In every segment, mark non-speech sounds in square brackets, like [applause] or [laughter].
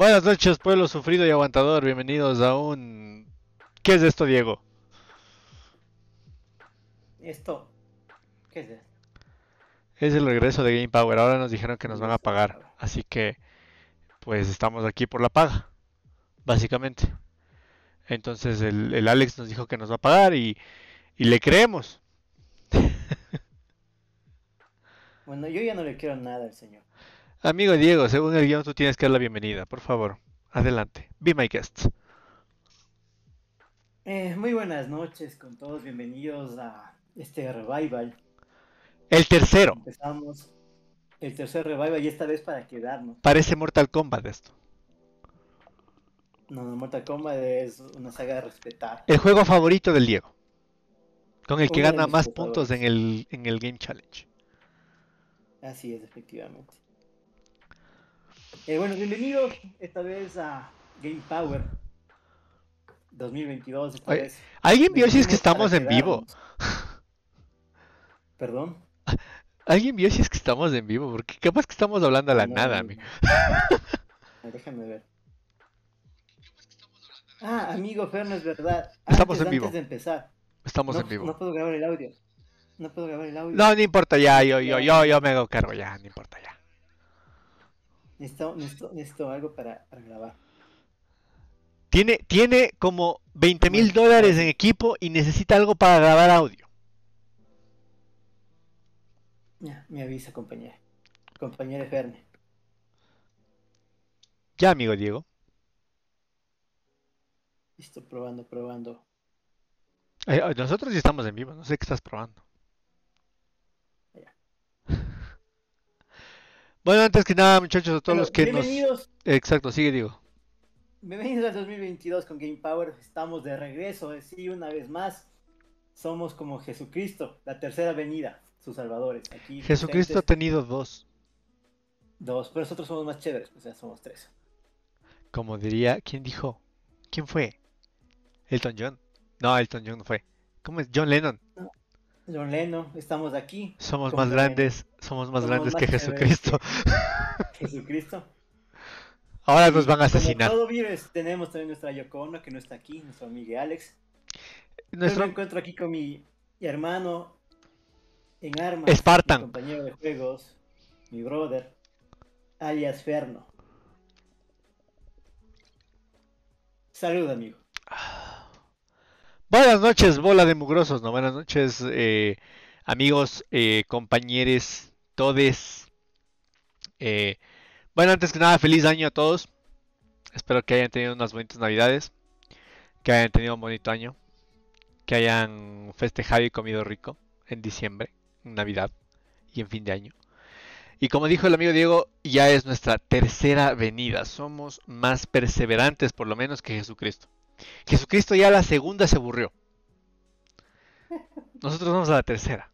Buenas noches, pueblo sufrido y aguantador. Bienvenidos a un. ¿Qué es esto, Diego? Esto. ¿Qué es esto? Es el regreso de Game Power. Ahora nos dijeron que nos van a pagar. Así que, pues estamos aquí por la paga. Básicamente. Entonces el, el Alex nos dijo que nos va a pagar y, y le creemos. [laughs] Bueno, yo ya no le quiero nada al señor. Amigo Diego, según el guion tú tienes que dar la bienvenida. Por favor, adelante. Be my guest. Eh, muy buenas noches con todos. Bienvenidos a este revival. El tercero. Empezamos el tercer revival y esta vez para quedarnos. Parece Mortal Kombat esto. No, no, Mortal Kombat es una saga de respetar. El juego favorito del Diego. Con el que Uno gana más puntos en el, en el Game Challenge. Así es, efectivamente. Eh, bueno, bienvenidos esta vez a Game Power 2022. Esta Oye, vez ¿Alguien vio si es que estamos en vivo? Perdón. ¿Alguien vio si es que estamos en vivo? Porque capaz que estamos hablando a la No, nada, amigo. no. Déjame ver. Ah, amigo Ferno, es verdad. Estamos Antes- en vivo. Antes de empezar. Estamos no, en vivo. no puedo grabar el audio. No puedo grabar el audio. No, no importa ya, yo, yo, yo, yo me hago cargo ya, no importa ya. Necesito, necesito, necesito algo para, para grabar. Tiene, tiene como 20 mil dólares en equipo y necesita algo para grabar audio. Ya, me avisa, compañera. Compañera Ferne. Ya, amigo Diego. Listo, probando, probando. Eh, nosotros ya estamos en vivo, no sé qué estás probando. Ya. Bueno, antes que nada, muchachos, a todos los que nos... bienvenidos, Exacto, sigue, Diego. bienvenidos al 2022 con Game Power. Estamos de regreso, eh, sí, una vez más. Somos como Jesucristo, la tercera venida, sus salvadores. Aquí Jesucristo ha tenido dos. dos, pero nosotros somos más chéveres, o sea, somos tres. Como diría, ¿quién dijo? ¿Quién fue? Elton John. No, Elton John no fue. ¿Cómo es? John Lennon. John Leno, estamos aquí. Somos Como más grandes, somos más Somos grandes más que Jesucristo. [laughs] Jesucristo. Ahora nos van a como asesinar. todo virus, tenemos también nuestra Yoko Ono, que no está aquí, nuestro amigo Alex. Yo Nuestro me encuentro aquí con mi hermano en armas, Spartan. mi compañero de juegos, mi brother, alias Ferno. Salud, amigo. Buenas noches, bola de mugrosos, ¿no? Buenas noches, eh, amigos, eh, compañeros, todes. Eh, bueno, antes que nada, feliz año a todos. Espero que hayan tenido unas bonitas navidades, que hayan tenido un bonito año, que hayan festejado y comido rico en diciembre, en Navidad y en fin de año. Y como dijo el amigo Diego, ya es nuestra tercera venida. Somos más perseverantes, por lo menos, que Jesucristo. Jesucristo ya a la segunda se aburrió. [laughs] Nosotros vamos a la tercera.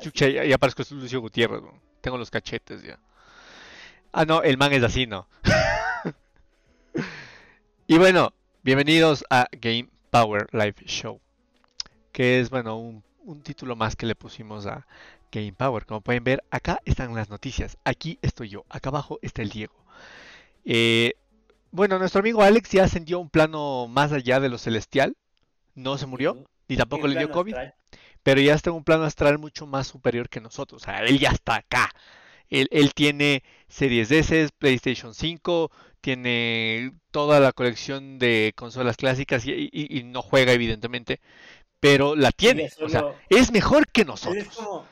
Chucha, ya, ya parezco Lucio Gutiérrez, ¿no? Tengo los cachetes ya. Ah, no, el man es así, ¿no? [laughs] y bueno, bienvenidos a Game Power Live Show. Que es, bueno, un, un título más que le pusimos a Game Power. Como pueden ver, acá están las noticias. Aquí estoy yo. Acá abajo está el Diego. Eh, bueno, nuestro amigo Alex ya ascendió a un plano más allá de lo celestial. No se murió, ni tampoco le dio COVID, astral. pero ya está en un plano astral mucho más superior que nosotros. O sea, él ya está acá. Él, él tiene Series S, PlayStation 5, tiene toda la colección de consolas clásicas y, y- y no juega, evidentemente, pero la tiene. es O sea, es mejor que Él es nosotros. como,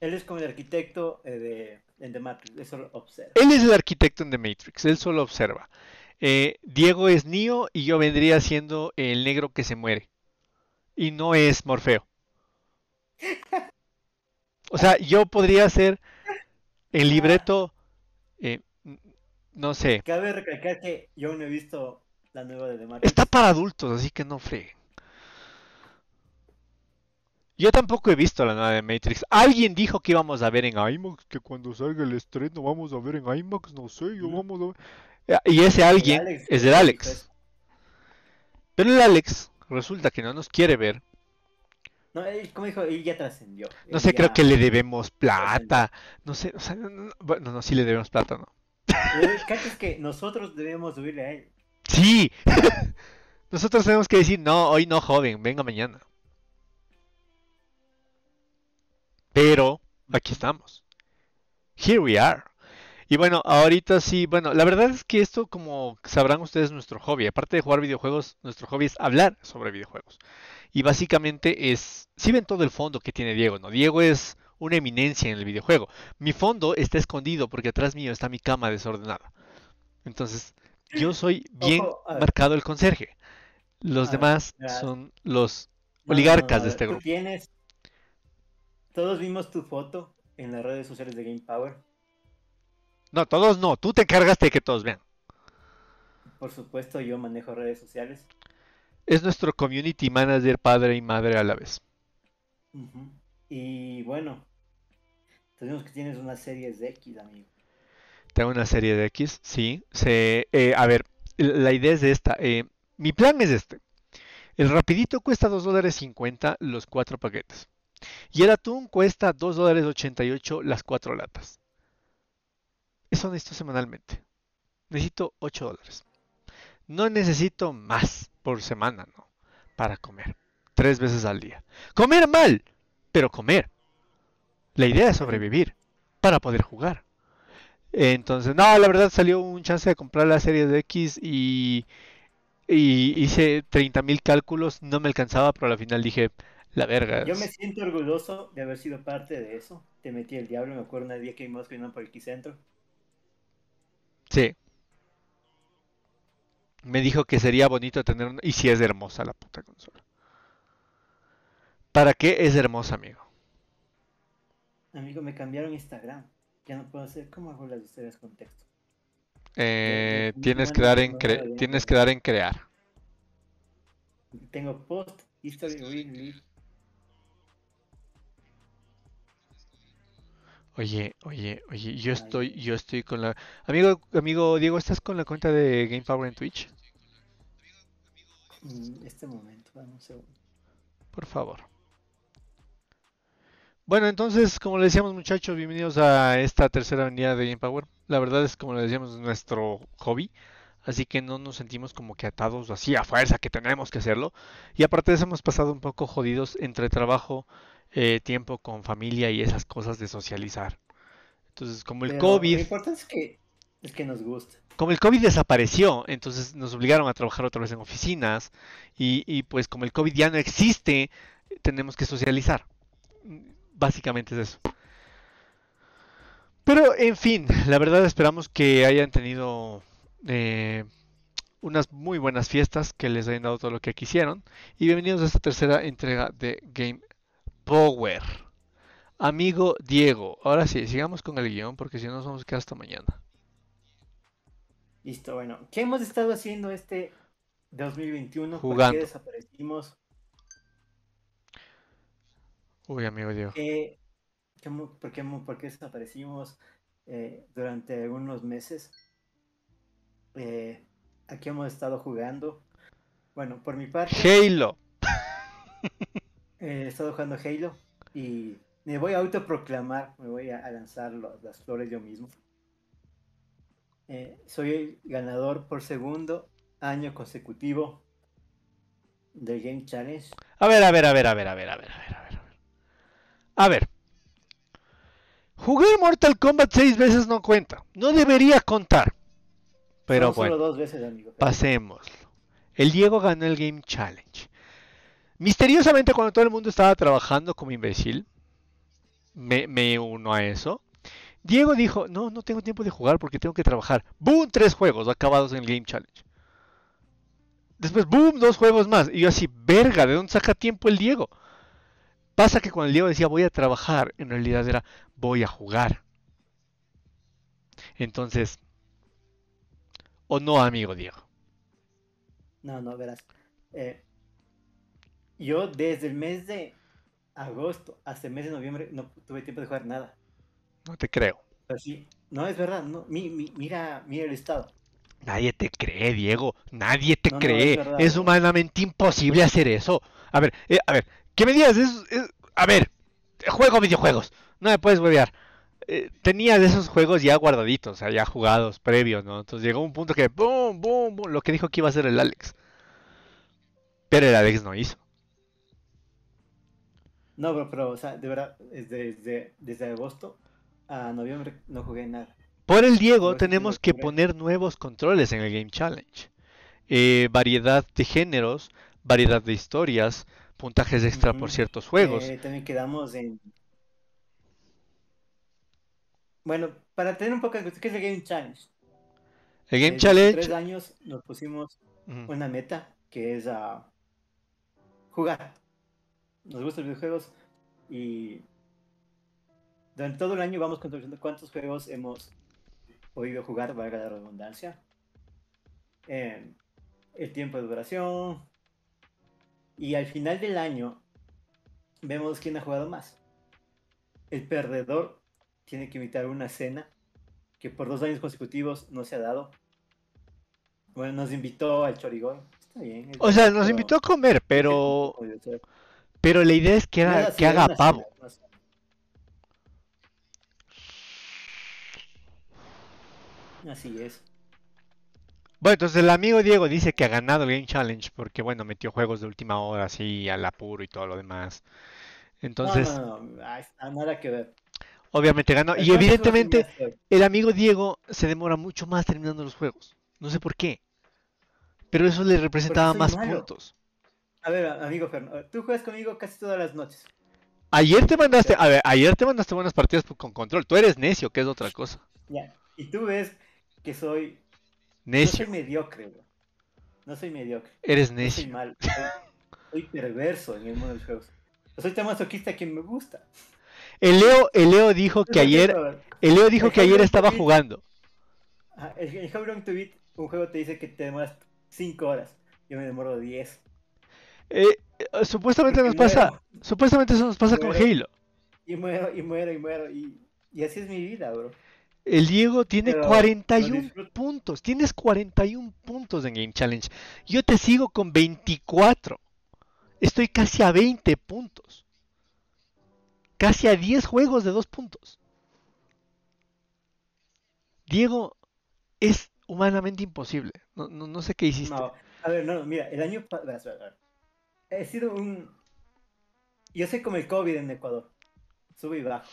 él es como el arquitecto eh, de, en The Matrix, él solo observa. Él es el arquitecto en The Matrix, él solo observa. Eh, Diego es Neo y yo vendría siendo el negro que se muere. Y no es Morfeo. O sea, yo podría ser el libreto, eh, no sé, Cabe recalcar que yo no he visto la nueva de The Matrix. está para adultos, así que no freguen. Yo tampoco he visto la nueva de Matrix. Alguien dijo que íbamos a ver en IMAX, que cuando salga el estreno vamos a ver en IMAX, no sé, yo vamos a ver. Y ese alguien Alex, es el Alex. eso. Pero el Alex resulta que no nos quiere ver. No, él, como dijo, él ya trascendió. No sé, creo que le debemos plata. No sé, o sea, no, no, no, bueno, no, sí le debemos plata, ¿no? Eh, ¿Cachas que nosotros debemos subirle a él? Sí. [laughs] Nosotros tenemos que decir, no, hoy no, joven, venga mañana. Pero aquí estamos. Here we are. Y bueno, ahorita sí, bueno, la verdad es que esto, como sabrán ustedes, es nuestro hobby. Aparte de jugar videojuegos, nuestro hobby es hablar sobre videojuegos. Y básicamente es, si ven todo el fondo que tiene Diego, ¿no? Diego es una eminencia en el videojuego. Mi fondo está escondido porque atrás mío está mi cama desordenada. Entonces, yo soy bien Ojo, marcado el conserje. Los ver, demás son los no, oligarcas no, de este grupo. Tienes... Todos vimos tu foto en las redes sociales de Game Power. No, todos no. Tú te encargaste de que todos vean. Por supuesto, yo manejo redes sociales. Es nuestro community manager, padre y madre a la vez. Y bueno, tenemos que tienes una serie de X, amigo. Tengo una serie de X, sí. Se, eh, a ver, la idea es de esta. eh, mi plan es este. El rapidito cuesta 2 dólares 50 los cuatro paquetes. Y el atún cuesta 2 dólares 88 las cuatro latas. Eso necesito semanalmente. Necesito 8 dólares. No necesito más por semana, ¿no? Para comer. Tres veces al día. Comer mal, pero comer. La idea es sobrevivir para poder jugar. Entonces, no, la verdad salió un chance de comprar la serie de X y, y hice 30.000 cálculos, no me alcanzaba, pero al final dije, la verga. Yo me siento orgulloso de haber sido parte de eso. Te metí el diablo, me acuerdo un día que íbamos por el Quicentro. Sí. Me dijo que sería bonito tener una... Y sí es hermosa la puta consola. ¿Para qué es hermosa, amigo? Amigo, me cambiaron Instagram. Ya no puedo hacer. ¿Cómo hago las historias con texto? Eh, tienes que dar en cre- tienes que- que dar en crear. Tengo post, history, read, Oye, oye, oye, yo estoy, yo estoy con la... Amigo, amigo Diego, ¿estás con la cuenta de Game Power en Twitch? Mm, Este momento, dame un segundo. Por favor. Bueno, entonces, como le decíamos muchachos, bienvenidos a esta tercera venida de Game Power. La verdad es, como le decíamos, nuestro hobby. Así que no nos sentimos como que atados así a fuerza que tenemos que hacerlo. Y aparte de eso hemos pasado un poco jodidos entre trabajo, eh, tiempo con familia y esas cosas de socializar. Entonces, como el Pero COVID... Lo importante es que, es que nos gusta. como el COVID desapareció, entonces nos obligaron a trabajar otra vez en oficinas y, y, pues como el COVID ya no existe, tenemos que socializar. Básicamente es eso. Pero en fin, la verdad esperamos que hayan tenido eh, unas muy buenas fiestas, que les hayan dado todo lo que quisieron. Y bienvenidos a esta tercera entrega de Game Power. Amigo Diego, ahora sí, sigamos con el guion porque si no nos vamos a quedar hasta mañana. Listo, bueno. ¿Qué hemos estado haciendo este 2021? ¿Por Jugando. qué desaparecimos? Uy, amigo Diego. ¿Qué- qué mo- por, qué, por qué desaparecimos eh, durante algunos meses? Eh, aquí hemos estado jugando. Bueno, por mi parte, Halo. [laughs] eh, he estado jugando Halo y me voy a autoproclamar, me voy a, lanzar las flores yo mismo. Eh, soy el ganador por segundo año consecutivo del Game Challenge. A ver, a ver, a ver, a ver, a ver, a ver, a ver, a ver. A ver. Jugar Mortal Kombat seis veces no cuenta. No debería contar. Pero Son bueno, solo dos veces, amigo. pasémoslo. El Diego ganó el Game Challenge. Misteriosamente, cuando todo el mundo estaba trabajando como imbécil, me, uno a eso. Diego dijo, no, no tengo tiempo de jugar porque tengo que trabajar. ¡Boom! Tres juegos acabados en el Game Challenge. Después, ¡boom! Dos juegos más. Y yo así, verga, ¿de dónde saca tiempo el Diego? Pasa que cuando el Diego decía voy a trabajar, en realidad era voy a jugar. Entonces, o no, amigo Diego. No, no, verás. Eh, yo desde el mes de agosto hasta el mes de noviembre no tuve tiempo de jugar nada. No te creo. Pero sí, no es verdad. No, mi- mi- mira, mira el estado. Nadie te cree, Diego. Nadie te No, no, cree. es verdad, es ¿no? humanamente imposible hacer eso. A ver, eh, a ver, ¿qué me digas? Es, es- a ver, juego videojuegos. No me puedes huevear. eh, tenía de esos juegos ya guardaditos, o sea, ya jugados, previos, ¿no? Entonces llegó un punto que, boom, boom, boom, lo que dijo que iba a hacer el Alex. Pero el Alex no hizo. No, pero, pero o sea, de verdad, desde, desde, desde agosto a noviembre no jugué nada. Por el Diego Por tenemos que poner nuevos controles en el Game Challenge. Eh, variedad de géneros, variedad de historias, puntajes extra por ciertos juegos. Eh, también quedamos en... Bueno, para tener un poco de... ¿Qué es el Game Challenge? El Game Desde Challenge... tres años nos pusimos una meta que es a jugar. Nos gustan los videojuegos y durante todo el año vamos contabilizando cuántos juegos hemos podido jugar, valga la redundancia, eh, el tiempo de duración y al final del año vemos quién ha jugado más. El perdedor tiene que invitar una cena que por dos años consecutivos no se ha dado. Bueno, nos invitó al Chorigón. Está bien. O sea, nos invitó a comer, pero. Pero la idea es que, era, que haga pavo. Así es. Bueno, entonces el amigo Diego dice que ha ganado el Game Challenge porque, bueno, metió juegos de última hora así al apuro y todo lo demás. Entonces, no, no, no, nada que ver. obviamente ganó. Y evidentemente, el amigo Diego se demora mucho más terminando los juegos. No sé por qué. Pero eso le representaba más malo. puntos. A ver, amigo Fernando, tú juegas conmigo casi todas las noches. Ayer te mandaste, a ver, ayer te mandaste buenas partidas con control. Tú eres necio, que es otra cosa. Ya. Y tú ves que soy. No Necio, soy mediocre, bro. No soy mediocre. eres No soy necio. mal. Soy, soy perverso en el mundo de los juegos. Soy tan masoquista que me gusta. El Leo, el Leo dijo que ayer, el Leo dijo El que ayer estaba jugando. El, el How Long to Beat, un juego te dice que te demoras 5 horas. Yo me demoro 10. Eh, eh, supuestamente nos pasa, muero, supuestamente eso nos pasa con. Halo. y muero, y muero, y muero. Y, y así es mi vida, bro. El Diego tiene Pero lo 41 disfruto. puntos. Tienes 41 puntos en Game Challenge. Yo te sigo con 24. Estoy casi a 20 puntos. Casi a 10 juegos de 2 puntos. Diego, es humanamente imposible. No, no- no sé qué hiciste. No, a ver, no, no, mira, el año pasado. He sido un. Yo sé como el COVID en Ecuador. Sube y bajo.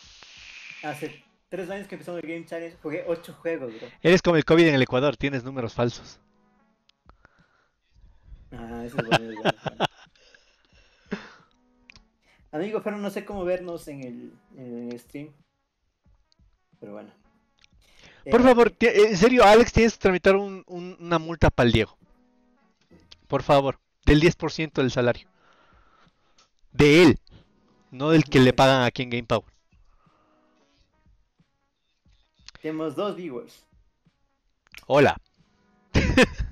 Hace 3 años que empezó el Game Challenge, jugué 8 juegos, bro. Eres como el COVID en el Ecuador, tienes números falsos. Ah, eso es bueno. Amigo, pero no sé cómo vernos en el, en el stream. Pero bueno. Por Eh, favor, en serio, Alex, tienes que tramitar un- un- una multa para el Diego. Por favor, del 10% del salario. De él, no del que le pagan aquí en Game Power. Tenemos dos viewers. Hola. [laughs]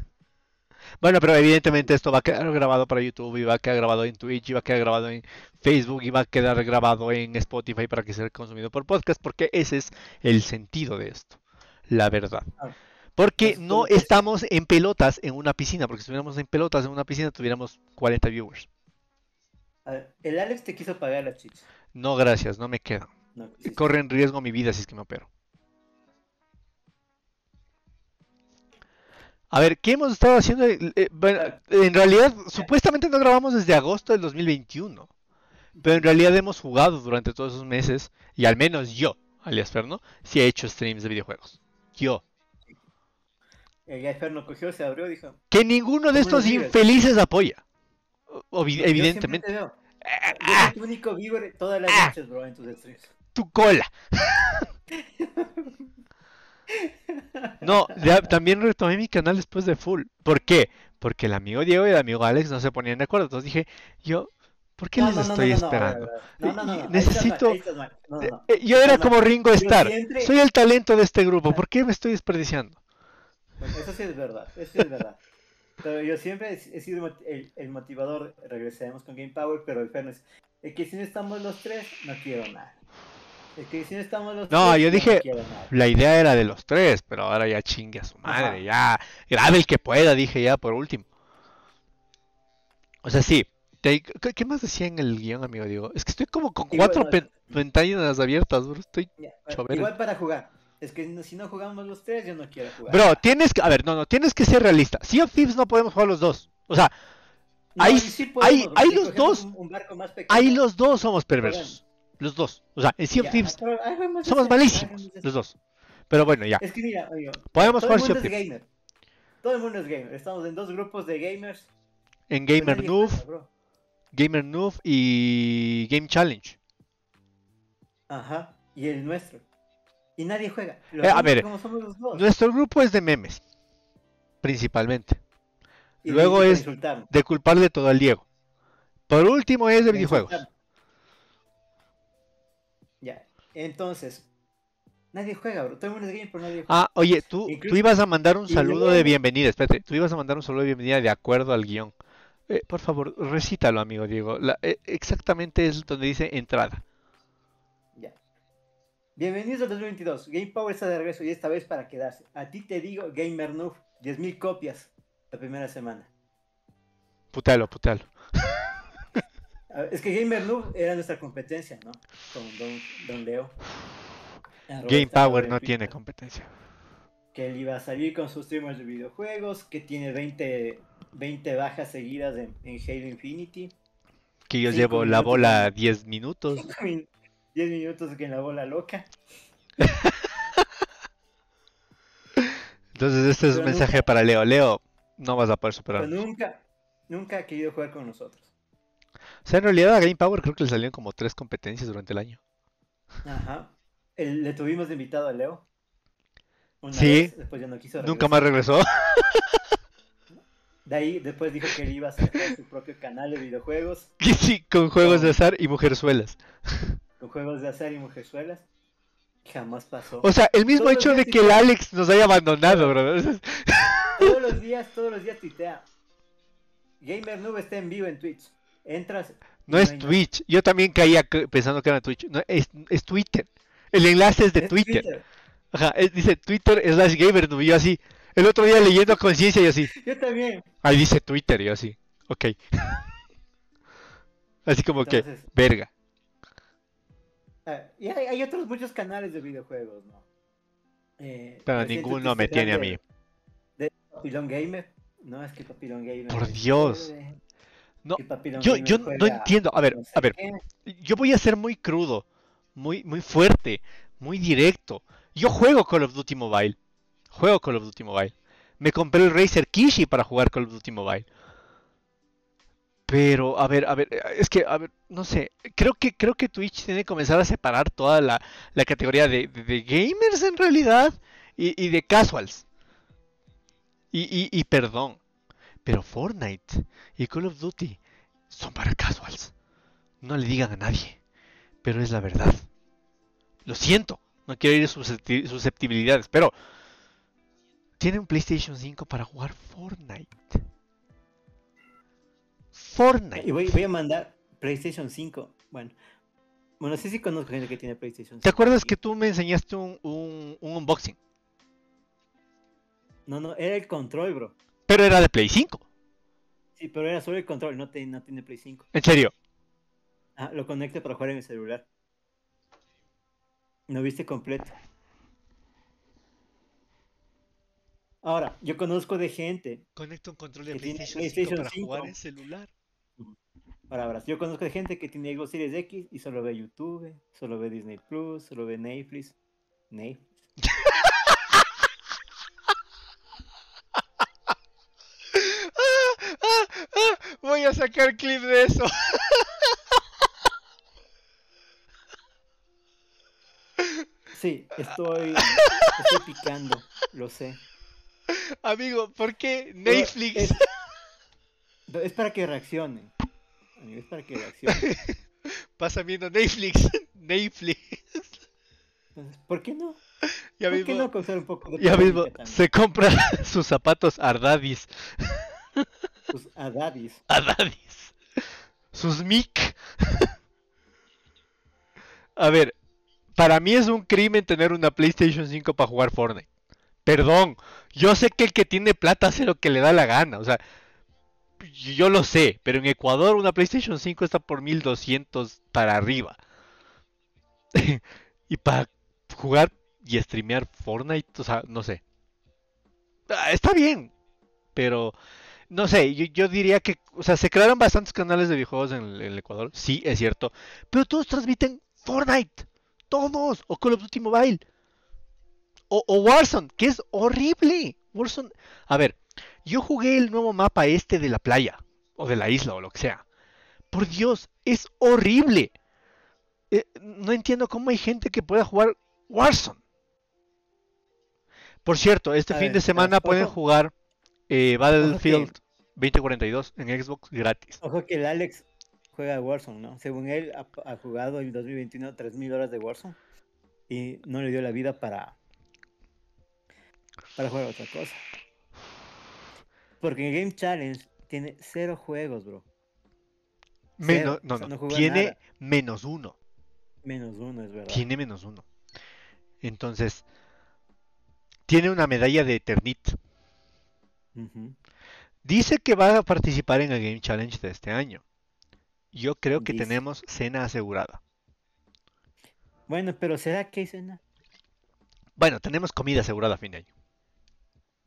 Bueno, pero evidentemente esto va a quedar grabado para YouTube y va a quedar grabado en Twitch y va a quedar grabado en Facebook y va a quedar grabado en Spotify para que sea consumido por podcast porque ese es el sentido de esto, la verdad. Ah, Porque pues, no estamos en pelotas en una piscina, porque si estuviéramos en pelotas en una piscina tuviéramos 40 viewers. A ver, el Alex te quiso pagar la chicha. No, gracias, no me queda. No, quisiste. Corre en riesgo mi vida si es que me opero. A ver, ¿qué hemos estado haciendo? Eh, eh, bueno, en realidad, supuestamente no grabamos desde agosto del 2021. Pero en realidad hemos jugado durante todos esos meses. Y al menos yo, alias Ferno, sí he hecho streams de videojuegos. Yo. El ya Fer no cogió, se abrió y dijo. Que ninguno de ¿Cómo lo estos infelices apoya. O- "Yo- obvi- yo siempre evidentemente. Yo ¡Ah! soy tu único viewer todas las Ah. noches, bro, en tus streams. tu cola. No, ya también retomé mi canal después de Full. ¿Por qué? Porque el amigo Diego y el amigo Alex no se ponían de acuerdo. Entonces dije, yo, ¿por qué No, les no, estoy no, esperando? necesito-. Eh, Yo era como. Ringo Starr. siempre- Soy el talento de este grupo. ¿Por qué me estoy desperdiciando? Bueno, eso sí es verdad, eso sí es verdad. Pero yo siempre he sido el, el motivador, regresemos con Game Power, pero el Fernes, es que si no estamos los tres, no quiero nada. Es que si no estamos los No, tres, yo dije- no. La idea era de los tres, pero ahora ya chingue a su madre. Ya, grabe el que pueda, dije ya por último. O sea, sí, ahí, ¿qué, más decía en el guion, amigo Diego? Es que estoy como con Igual, cuatro no, ventanas abiertas, bro. Estoy... Ya. Igual para jugar. Es que no- si no jugamos los tres, yo no quiero jugar. Bro, tienes que... A ver, no, no, tienes que ser realista. Sea of Thieves no podemos jugar los dos. O sea, No, ahí- y sí podemos, los dos- Un, un barco más pequeño, ahí los dos somos perversos. Los dos. O sea, en Sea of Thieves somos malísimos. Los dos. Pero bueno, ya. Es que mira, amigo, Podemos todo el jugar Sea of es Thieves. gamer. Todo el mundo es gamer. Estamos en dos grupos de gamers. En Gamer Noob. Gamer Noob y Game Challenge. Ajá. Y el nuestro. Y nadie juega. Eh, a ver, como somos los dos. Nuestro grupo es de memes. Principalmente. Y luego de- es- De culparle todo al Diego. Por último es de de videojuegos. Ya. Entonces. Nadie juega, bro. Todo el mundo es pero nadie juega. Ah, oye, tú, ibas a mandar un saludo de bienvenida. Espérate, tú ibas a mandar un saludo de bienvenida de acuerdo al guion. Eh, por favor, recítalo, amigo Diego. La- eh, exactamente es donde dice entrada. Bienvenidos al 2022. Game Power está de regreso y esta vez para quedarse. A ti te digo, Gamer Noob, 10.000 copias la primera semana. A ver, Es que Gamer Noob era nuestra competencia, ¿no? Con Don, Don Leo. Game Power no tiene competencia. Que él iba a salir con sus streamers de videojuegos, que tiene 20, 20 bajas seguidas en, en Halo Infinity. Que yo llevo la bola de- 10 minutos. [laughs] 10 minutos que en la bola loca. Entonces este es un mensaje nunca- para Leo. Leo, no vas a poder Pero superarlo. nunca, nunca ha querido jugar con nosotros. O sea, en realidad a Game Power creo que le salieron como tres competencias durante el año. Ajá. El- le tuvimos de invitado a Leo. Una Sí. vez, después ya no quiso Nunca regresar. más regresó. De ahí después dijo que él iba a sacar su propio canal de videojuegos [laughs] sí, con juegos de azar y mujerzuelas. Juegos de azar y mujerzuelas. Jamás pasó. O sea, el mismo Todos hecho de que el. Alex nos haya abandonado, bro. Todos los días, todos los días tuitea. Gamer Noob está en vivo en Twitch. Entras. No es. Twitch. Yo también caía pensando que era Twitch. No, es, es Twitter. El enlace es de Es Twitter. Ajá, es- dice Twitter slash gamer. Y yo así. El otro día leyendo conciencia y así. Yo también. Ahí dice Twitter y yo así. Ok. [laughs] Así como que, verga. Ah, y hay, hay otros muchos canales de videojuegos, ¿no? Eh, Pero ninguno me tiene a mí. De Papilón Gamer. No, es que Papilón Gamer. Por Dios. No, Yo, yo no entiendo. A ver, no sé a ver. qué. Yo voy a ser muy crudo, muy, muy fuerte, muy directo. Yo juego Call of Duty Mobile. Juego Call of Duty Mobile. Me compré el Razer Kishi para jugar Call of Duty Mobile. Pero, a ver, a ver, es que, a ver, no sé. Creo que, creo que Twitch tiene que comenzar a separar toda la, la categoría de, de- gamers en realidad y, y de casuals. Y, y, y perdón. Pero Fortnite y Call of Duty son para casuals. No le digan a nadie, pero es la verdad. Lo siento, no quiero ir suscepti- susceptibilidades, pero tiene un PlayStation 5 para jugar Fortnite. Fortnite. Y voy, voy a mandar PlayStation 5. Bueno, bueno, sí, sí conozco gente que tiene PlayStation 5. ¿Te acuerdas que tú me enseñaste un, un- un unboxing? No, no, era el control, bro. Pero era de Play 5. Sí, pero era solo el control, no, te- no tiene Play 5. En serio. Ah, lo conecto para jugar en el celular. No viste completo. Ahora, yo conozco de gente, Conecta un control de PlayStation PlayStation 5 para jugar 5. en celular. Ahora, yo conozco gente que tiene Xbox Series X y solo ve YouTube, solo ve Disney Plus, solo ve Netflix. Netflix. voy a sacar clip de eso. Sí, estoy, estoy picando, lo sé. Amigo, ¿por qué Netflix? Es, es para que reaccionen. Amigo, es para que reaccionen. [laughs] Pasa viendo Netflix. [laughs] Netflix. Entonces, ¿por qué no? Ya ¿Por qué no causar un poco de ya mismo también? se compra [laughs] sus zapatos Ardadis. Sus adadis. Ardadis. Sus mic. A ver, para mí es un crimen tener una PlayStation 5 para jugar Fortnite. Perdón, yo sé que el que tiene plata hace lo que le da la gana. O sea, yo lo sé, pero en Ecuador una PlayStation 5 está por 1200 para arriba. [laughs] y para jugar y streamear Fortnite, o sea, no sé. Ah, está bien, pero no sé, yo, diría que, o sea, se crearon bastantes canales de videojuegos en el, Ecuador, sí, es cierto, pero todos transmiten Fortnite, todos, o Call of Duty Mobile, o, o Warzone, que es horrible. Warzone, a ver, yo jugué el nuevo mapa este de la playa, o de la isla, o lo que sea. Por Dios, es horrible. Eh, no entiendo cómo hay gente que pueda jugar Warzone. Por cierto, este fin de semana pueden jugar eh, Battlefield 2042 en Xbox gratis. Ojo que el Alex juega Warzone, ¿no? Según él, ha, jugado en 2021 3.000 horas de Warzone y no le dio la vida para, para jugar otra cosa. Porque Game Challenge tiene cero juegos, bro. Menos, no, no, tiene menos uno. Menos uno, es verdad. Tiene menos uno. Entonces, tiene una medalla de Eternit. Dice que va a participar en el Game Challenge de este año. Yo creo que tenemos cena asegurada. Bueno, pero ¿será que hay cena? Bueno, tenemos comida asegurada a fin de año.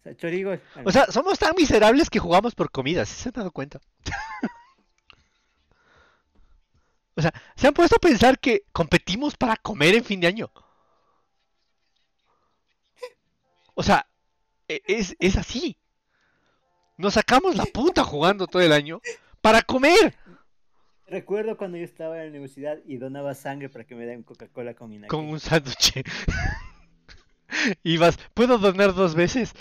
O sea, chorigo, o sea somos tan miserables que jugamos por comida, ¿sí se han dado cuenta? [laughs] o sea, ¿se han puesto a pensar que competimos para comer en fin de año? O sea, e, es, es así. Nos sacamos la puta jugando todo el año para comer. Recuerdo cuando yo estaba en la universidad y donaba sangre para que me den Coca-Cola con mi Con un sándwich. [laughs] [laughs] Ibas, ¿puedo donar dos veces?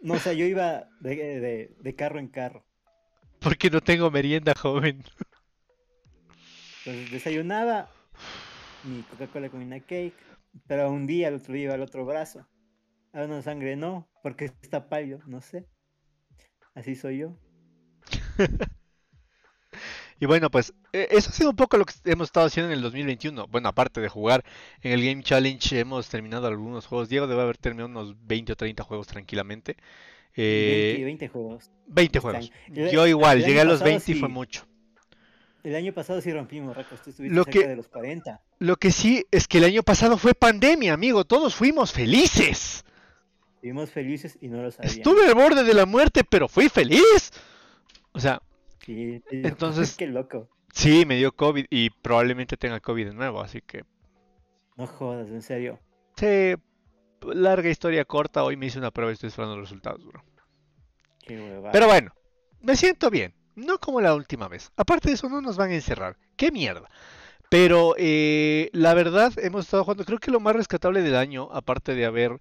no, o sea, yo iba [laughs] de, de carro en carro. Porque no tengo merienda, joven. Entonces desayunaba mi Coca-Cola con mi cake, pero un día, el otro día iba al otro brazo. A una sangre no, porque está pálido, no sé. Así soy yo. [laughs] y bueno, pues e, eso ha sido un poco lo que hemos estado haciendo en el 2021. Bueno, aparte de jugar en el Game Challenge, hemos terminado algunos juegos. Diego debe haber terminado unos 20 o 30 juegos tranquilamente. 20, eh, juegos. 20 juegos. Yo igual, llegué a los 20 y fue mucho. El año pasado sí rompimos récords, tú estuviste lo cerca de los 40. Lo que sí es que el año pasado fue pandemia, amigo, todos fuimos felices. Fuimos felices y no lo sabíamos. Estuve al borde de la muerte, pero fui feliz. O sea, [laughs] entonces... Qué loco. Sí, me dio COVID y probablemente tenga COVID de nuevo, así que... No jodas, en serio. Sí, larga historia corta, hoy me hice una prueba y estoy esperando los resultados, bro. Qué Pero bueno, me siento bien. No como la última vez. Aparte de eso, no nos van a encerrar. ¡Qué mierda! Pero eh, la verdad, hemos estado jugando. Creo que lo más rescatable del año, aparte de haber.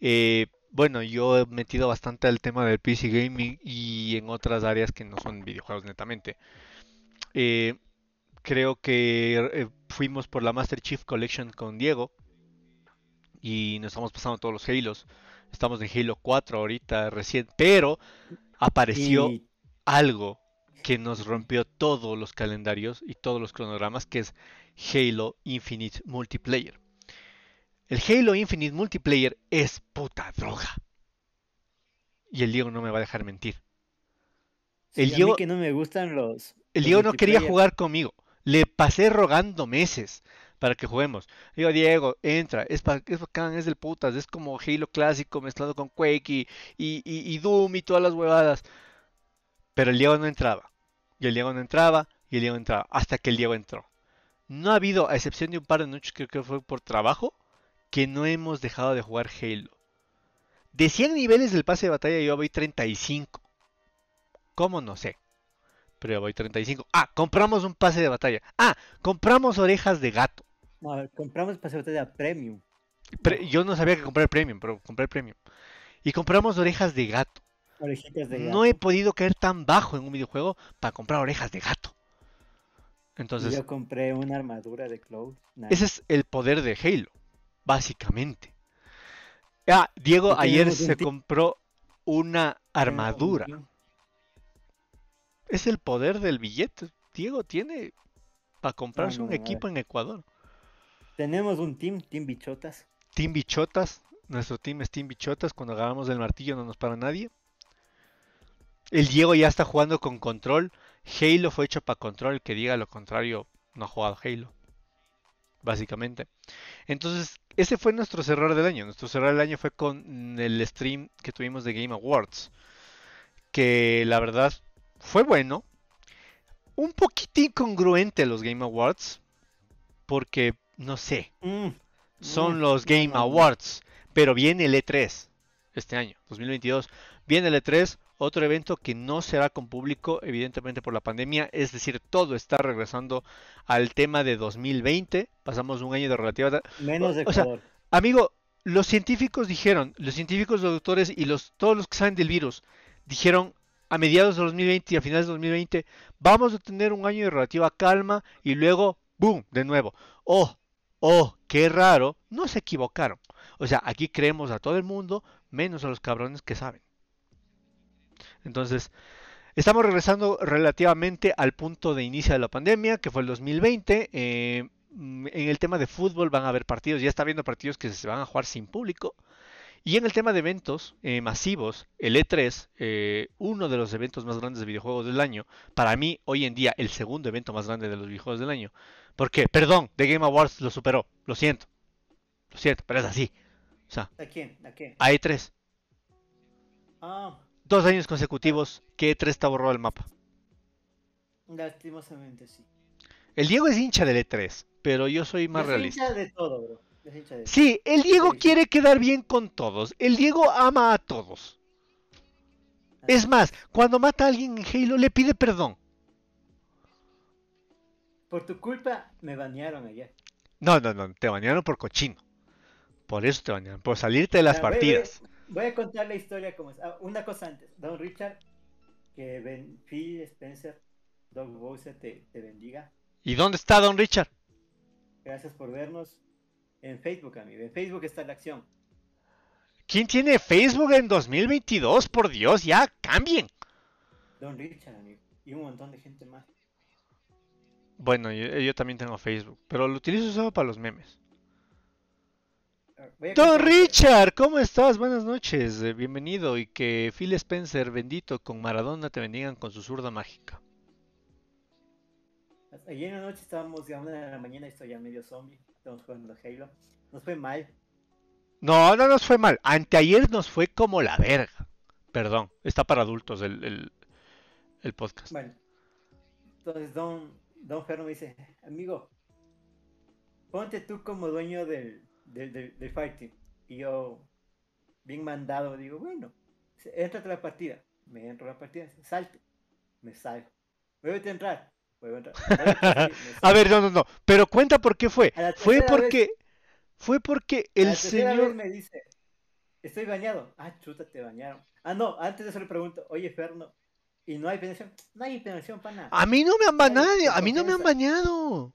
Eh, bueno, yo he metido bastante al tema del PC Gaming y en otras áreas que no son videojuegos netamente. Eh, creo que fuimos por la Master Chief Collection con Diego. Y nos estamos pasando todos los Halos. Estamos en Halo 4 ahorita recién. Pero apareció algo que nos rompió todos los calendarios y todos los cronogramas, que es Halo Infinite Multiplayer. El Halo Infinite Multiplayer es puta droga. Y el Diego no me va a dejar mentir. el Diego, que no me gustan los. El Diego no quería jugar conmigo. Le pasé rogando meses para que juguemos. Digo, Diego, entra, es, es bacán, es del putas, es como Halo clásico mezclado con Quake y, y, y Doom y todas las huevadas. Pero el Diego no entraba. Y el Diego no entraba. Y el Diego entraba. Hasta que el Diego entró. No ha habido, a excepción de un par de noches, creo que fue por trabajo, que no hemos dejado de jugar Halo. De 100 niveles del pase de batalla yo voy 35. ¿Cómo? No sé. Pero yo voy 35. Ah, compramos un pase de batalla. Ah, compramos orejas de gato. No, compramos pase de batalla premium. yo no sabía que comprar premium, pero compré premium. Y compramos orejas de gato. No he podido caer tan bajo en un videojuego para comprar orejas de gato. Entonces, yo compré una armadura de Cloud. Ese es el poder de Halo, básicamente. Ah, Diego ayer se compró una armadura. Es el poder del billete. Diego tiene para comprarse un equipo en Ecuador. Tenemos un team, Team Bichotas. Team Bichotas. Nuestro team es Team Bichotas. Cuando agarramos el martillo no nos para nadie. El Diego ya está jugando con control. Halo fue hecho para control. El que diga lo contrario no ha jugado Halo. Básicamente. Entonces, ese fue nuestro cerrar del año. Nuestro cerrar del año fue con el stream que tuvimos de Game Awards. Que la verdad fue bueno. Un poquito incongruente los Game Awards. Porque, no sé. Mm, Son mm, los Game. Awards. Pero viene el E3 este año, 2022. Viene el E3, otro evento que no será con público, evidentemente por la pandemia. Es decir, todo está regresando al tema de 2020. Pasamos un año de relativa... Menos de O sea. Amigo, los científicos dijeron, los científicos, los doctores y los, todos los que saben del virus, dijeron a mediados de 2020 y a finales de 2020, vamos a tener un año de relativa calma y luego, ¡boom!, de nuevo. Oh, oh, qué raro, no se equivocaron. O sea, aquí creemos a todo el mundo, menos a los cabrones que saben. Entonces, estamos regresando relativamente al punto de inicio de la pandemia, que fue el 2020. eh, mm, en el tema de fútbol van a haber partidos, ya está habiendo partidos que se van a jugar sin público. Y en el tema de eventos eh, masivos, el E3, eh, uno de los eventos más grandes de videojuegos del año, para mí hoy en día el segundo evento más grande de los videojuegos del año. Porque, perdón, The Game Awards lo superó, lo siento, lo siento, pero es así. O sea, ¿A quién? ¿A quién? a E3, Ah, dos años consecutivos que E3 está borrado del mapa. lastimosamente sí. El Diego es hincha del E3, pero yo soy más soy realista. hincha de todo, bro. Yo soy hincha de todo. Sí, el Diego Sí. quiere quedar bien con todos. El Diego ama a todos. Es más, cuando mata a alguien en Halo le pide perdón. Por tu culpa me banearon ayer. No, no, no, te banearon por cochino. Por eso te banearon, por salirte de las partidas. Voy a contar la historia como es. Ah, una cosa antes. Don Richard, que ben, Phil Spencer, Doug Bowser te, te bendiga. ¿Y dónde está Don Richard? Gracias por vernos en Facebook, amigo. En Facebook está la acción. ¿Quién tiene Facebook en 2022? Por Dios, ya cambien. Don Richard, amigo. Y un montón de gente más. Bueno, yo, yo también tengo Facebook, pero lo utilizo solo para los memes. Don contar. Richard, ¿cómo estás? Buenas noches, eh, bienvenido y que Phil Spencer, bendito con Maradona, te bendigan con su zurda mágica. Ayer en la noche estábamos a una de la mañana y estoy ya medio zombie. Estamos jugando Halo. Nos fue mal. No, no nos fue mal. Anteayer nos fue como la verga. Perdón, está para adultos el, el, el podcast. Bueno. Entonces Don, Don Ferno me dice, amigo, ponte tú como dueño del, del, del, del fighting. Y yo, bien mandado, digo, bueno, entrate a la partida. Me entro a la partida, salte. Me salgo. Vuelve a entrar. Vuelvo a entrar. a [laughs] A ver, no, no, no. Pero cuenta por qué fue. A la Fue porque, fue porque A el la tercera vez señor... me dice, estoy bañado. Ah, chuta, te bañaron. Ah, no, antes de eso le pregunto, oye, Ferno, ¿y no hay pensión? No hay pensión para nada. A mí no me han baneado, Ay, a mí no me han confianza.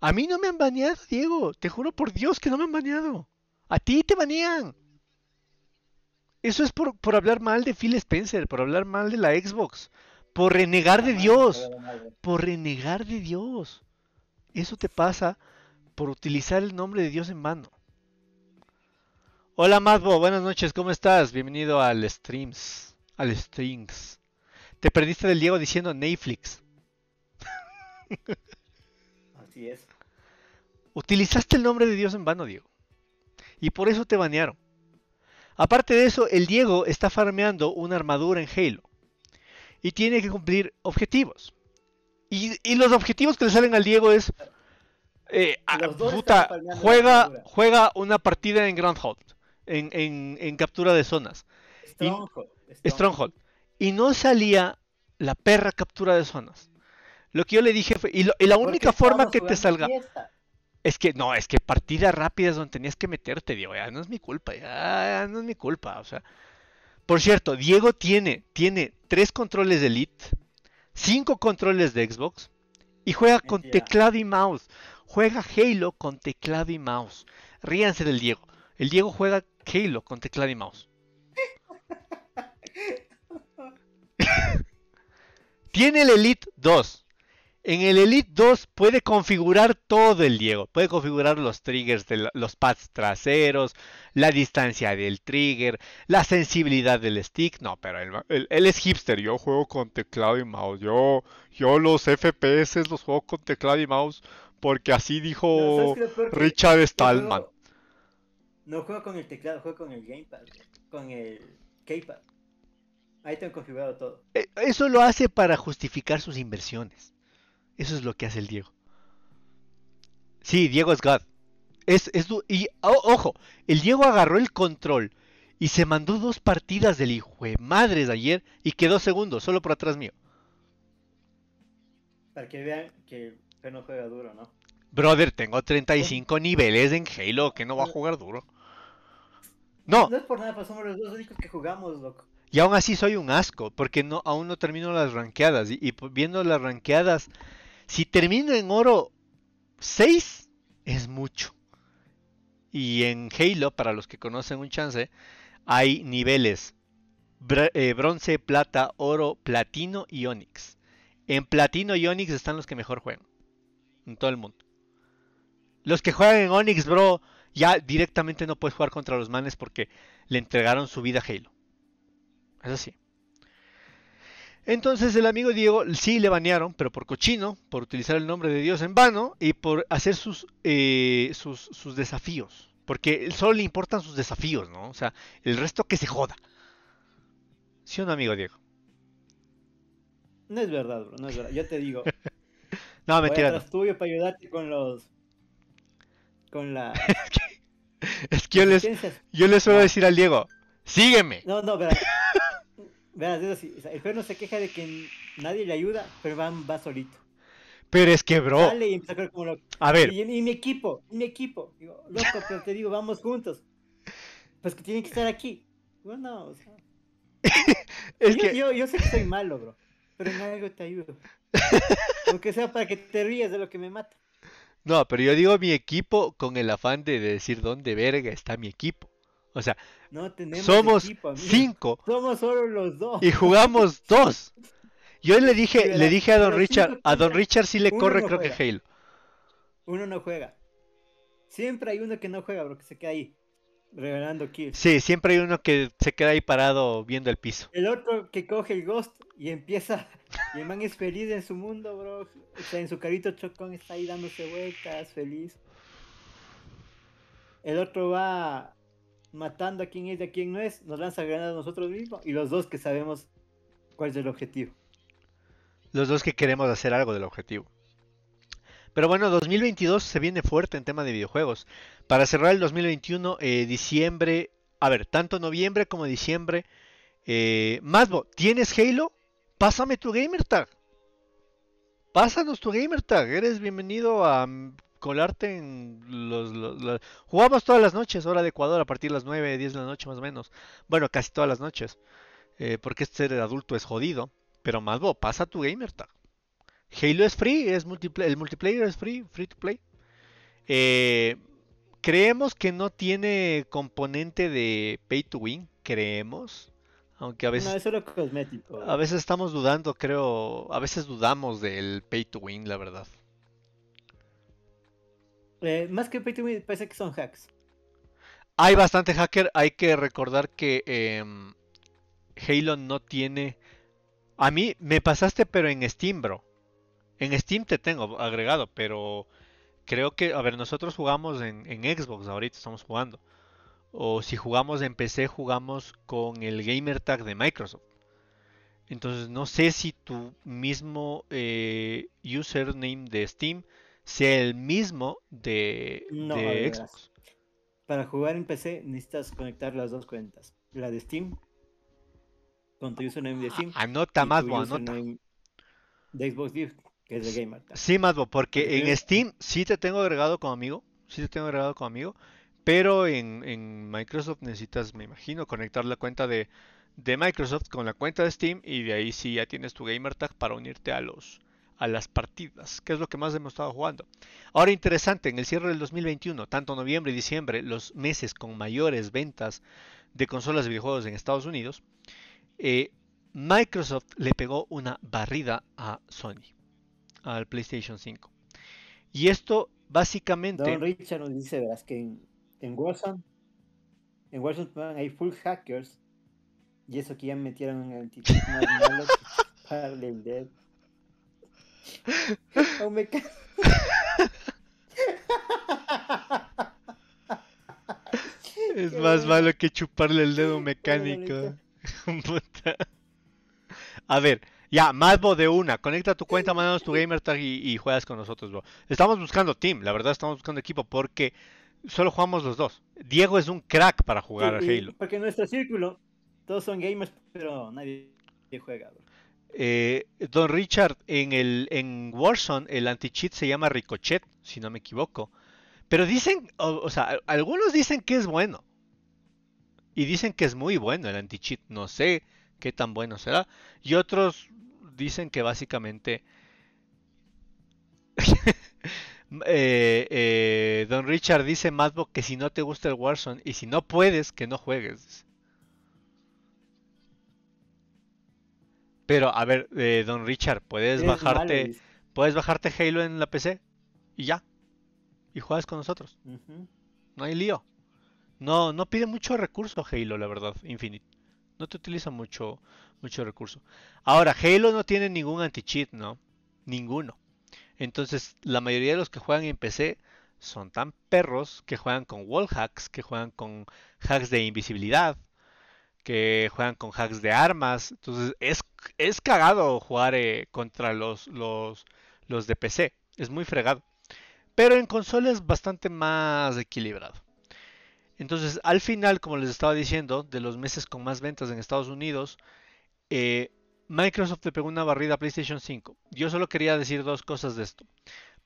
A mí no me han baneado, Diego. Te juro por Dios que no me han baneado. A ti te banean. Eso es por, por hablar mal de Phil Spencer, por hablar mal de la Xbox, por renegar de Dios. por renegar de Dios. Eso te pasa por utilizar el nombre de Dios en vano. Hola Madbo, buenas noches, ¿cómo estás? Bienvenido al streams, al streams. Te perdiste del Diego diciendo Netflix. [laughs] Así es. Utilizaste el nombre de Dios en vano, Diego. Y por eso te banearon. Aparte de eso, el Diego está farmeando una armadura en Halo. Y tiene que cumplir objetivos. Y, y los objetivos que le salen al Diego es... eh, puta, juega, juega una partida en Groundhold. En, en, en captura de zonas. Stronghold. Stronghold. Y no salía la perra captura de zonas. Lo que yo le dije fue... Y, lo- y la única forma que te salga... fiesta. Es que no, es que partidas rápidas donde tenías que meterte, Diego, ya no es mi culpa, ya, ya no es mi culpa, o sea. Por cierto, Diego tiene, tiene tres controles de Elite, cinco controles de Xbox y juega con Mentira. teclado y mouse. Juega Halo con teclado y mouse. Ríanse del Diego. El Diego juega Halo con teclado y mouse. [laughs] [laughs] tiene el Elite 2. En el Elite 2 puede configurar todo el Diego. Puede configurar los triggers de los pads traseros, la distancia del trigger, la sensibilidad del stick. No, pero él, es hipster. Yo juego con teclado y mouse. Yo, yo los FPS los juego con teclado y mouse porque así dijo Richard Stallman. No juego con el teclado, juego con el gamepad, con el keypad. Ahí tengo configurado todo. Eh, eso lo hace para justificar sus inversiones. Eso es lo que hace el Diego. Sí, Diego es God. Es, es, y ojo, el Diego agarró el control y se mandó dos partidas del hijo de madres ayer y quedó segundo, solo por atrás mío. Para que vean que, no juega duro, ¿no? Brother, tengo 35 niveles en Halo, que no va a jugar duro. No. No es por nada, pero somos los dos únicos que jugamos, loco. Y aún así soy un asco, porque no, aún no termino las ranqueadas. Y, y viendo las ranqueadas, si termino en oro 6, es mucho. Y en Halo, para los que conocen un chance, hay niveles eh, bronce, plata, oro, platino y onix. En platino y onix están los que mejor juegan. En todo el mundo. Los que juegan en onix, bro, ya directamente no puedes jugar contra los manes porque le entregaron su vida a Halo. Es así. Entonces el amigo Diego sí le banearon, pero por cochino, por utilizar el nombre de Dios en vano y por hacer sus, eh, sus, desafíos. Porque solo le importan sus desafíos, ¿no? O sea, el resto que se joda. ¿Sí o no, amigo Diego? No es verdad, bro, no es verdad. Yo te digo. [laughs] no, mentira. Voy tuyo para ayudarte con los. Con la. [laughs] es que yo les, yo les suelo decir al Diego, sígueme. No, no, verdad. Verás, eso sí, el perro se queja de que nadie le ayuda, pero va, va solito. Pero es que, bro. Y empieza a correr como loco. A ver. Y, mi equipo, mi equipo. Digo, loco, pero te digo, vamos juntos. Pues que tienen que estar aquí. Bueno, o sea. [laughs] es yo, que... yo, yo, sé que soy malo, bro. Pero en algo te ayudo. [laughs] Aunque sea para que te rías de lo que me mata. No, pero yo digo mi equipo con el afán de decir dónde verga está mi equipo. O sea, no somos cinco. Somos solo los dos. Y jugamos [laughs] dos. Yo le dije, le dije a Don Richard, a Don Richard sí le corre creo que Halo. Uno no juega. Siempre hay uno que no juega, bro, que se queda ahí regalando kills. Sí, siempre hay uno que se queda ahí parado viendo el piso. El otro que coge el ghost y empieza. Y el man es feliz en su mundo, bro. Está en su carito chocón, está ahí dándose vueltas, feliz. El otro va matando a quien es y a quien no es, nos lanza granadas nosotros mismos y los dos que sabemos cuál es el objetivo. Los dos que queremos hacer algo del objetivo. Pero bueno, 2022 se viene fuerte en tema de videojuegos. Para cerrar el 2021, eh, diciembre, a ver, tanto noviembre como diciembre. Eh, ¿tienes Halo? Pásame tu gamer tag. Pásanos tu gamer tag. Eres bienvenido a colarte en los, Jugamos todas las noches, hora de Ecuador, a partir de las 9, 10 de la noche más o menos. Bueno, casi todas las noches. Eh, porque este ser adulto es jodido. Pero más vos, pasa tu gamer tag. Halo es free, es el multiplayer es free, free to play. Eh, creemos que no tiene componente de pay to win, creemos. Aunque a veces. No, eso es cosmético. A veces estamos dudando, creo. A veces dudamos del pay to win, la verdad. Eh, más que pay to win, parece que son hacks. Hay bastante hacker. Hay que recordar que em, Halo no tiene. A mí me pasaste, pero en Steam, bro. En Steam te tengo agregado, pero creo que, a ver, nosotros jugamos en, Xbox, ahorita estamos jugando. O si jugamos en PC, jugamos con el gamer tag de Microsoft. Entonces no sé si tu mismo eh, username de Steam sea el mismo de, Xbox. Para jugar en PC necesitas conectar las dos cuentas. La de Steam con tu username de Steam. Anota más, anota. De Xbox Live, que es de Gamer. Sí, más, porque en Steam sí te tengo agregado como amigo. Sí te tengo agregado como amigo. Pero en, en Microsoft necesitas, me imagino, conectar la cuenta de, de Microsoft con la cuenta de Steam y de ahí sí ya tienes tu gamer tag para unirte a los a las partidas, que es lo que más hemos estado jugando. Ahora interesante, en el cierre del 2021, tanto noviembre y diciembre, los meses con mayores ventas de consolas de videojuegos en Estados Unidos, eh, Microsoft le pegó una barrida a Sony. al PlayStation 5. Y esto básicamente... Don Richard nos dice, verás, que en, en en Warzone hay full hackers y eso que ya metieron en el. [laughs] Oh, me Es Qué más malo que chuparle el dedo mecánico. [laughs] Puta. A ver, ya, Madbo de una. Conecta tu cuenta, mándanos tu gamer tag y, y juegas con nosotros, bro. Estamos buscando team, la verdad estamos buscando equipo porque solo jugamos los dos. Diego es un crack para jugar a Sí, Halo. Porque en nuestro círculo todos son gamers, pero nadie juega. bro. Eh, Don Richard, en el en Warzone el anti-cheat se llama Ricochet, si no me equivoco. Pero dicen, o, sea, algunos dicen que es bueno. Y dicen que es muy bueno el anti-cheat. No sé qué tan bueno será. Y otros dicen que básicamente... [laughs] Eh, eh, Don Richard dice Madbo que si no te gusta el Warzone y si no puedes, que no juegues. Pero, a ver, eh, Don Richard, puedes bajarte, puedes bajarte Halo en la PC y ya. Y juegas con nosotros. No hay lío. No, no pide mucho recurso Halo, la verdad, Infinite. No te utiliza mucho, mucho recurso. Ahora, Halo no tiene ningún anti-cheat, ¿no? Ninguno. Entonces, la mayoría de los que juegan en PC son tan perros que juegan con wall hacks, que juegan con hacks de invisibilidad, que juegan con hacks de armas. Entonces, es, es cagado jugar eh, contra los, los, los de PC. Es muy fregado. Pero en consola es bastante más equilibrado. Entonces, al final, como les estaba diciendo, de los meses con más ventas en Estados Unidos, eh, Microsoft le pegó una barrida a PlayStation 5. Yo solo quería decir dos cosas de esto.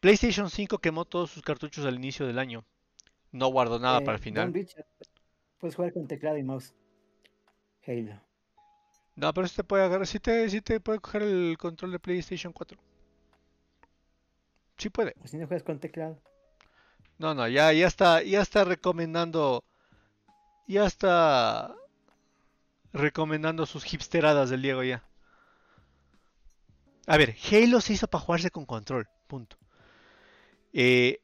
PlayStation 5 quemó todos sus cartuchos al inicio del año. No guardó nada Eh, para el final. Richard, puedes jugar con teclado y mouse. Halo. No, pero sí te puede agarrar, sí te, sí te puede coger el control de PlayStation 4. Sí puede. O si no juegas con teclado. No, no, ya, ya está, ya está recomendando, ya está recomendando sus hipsteradas del Diego ya. A ver, Halo se hizo para jugarse con control, punto. Eh,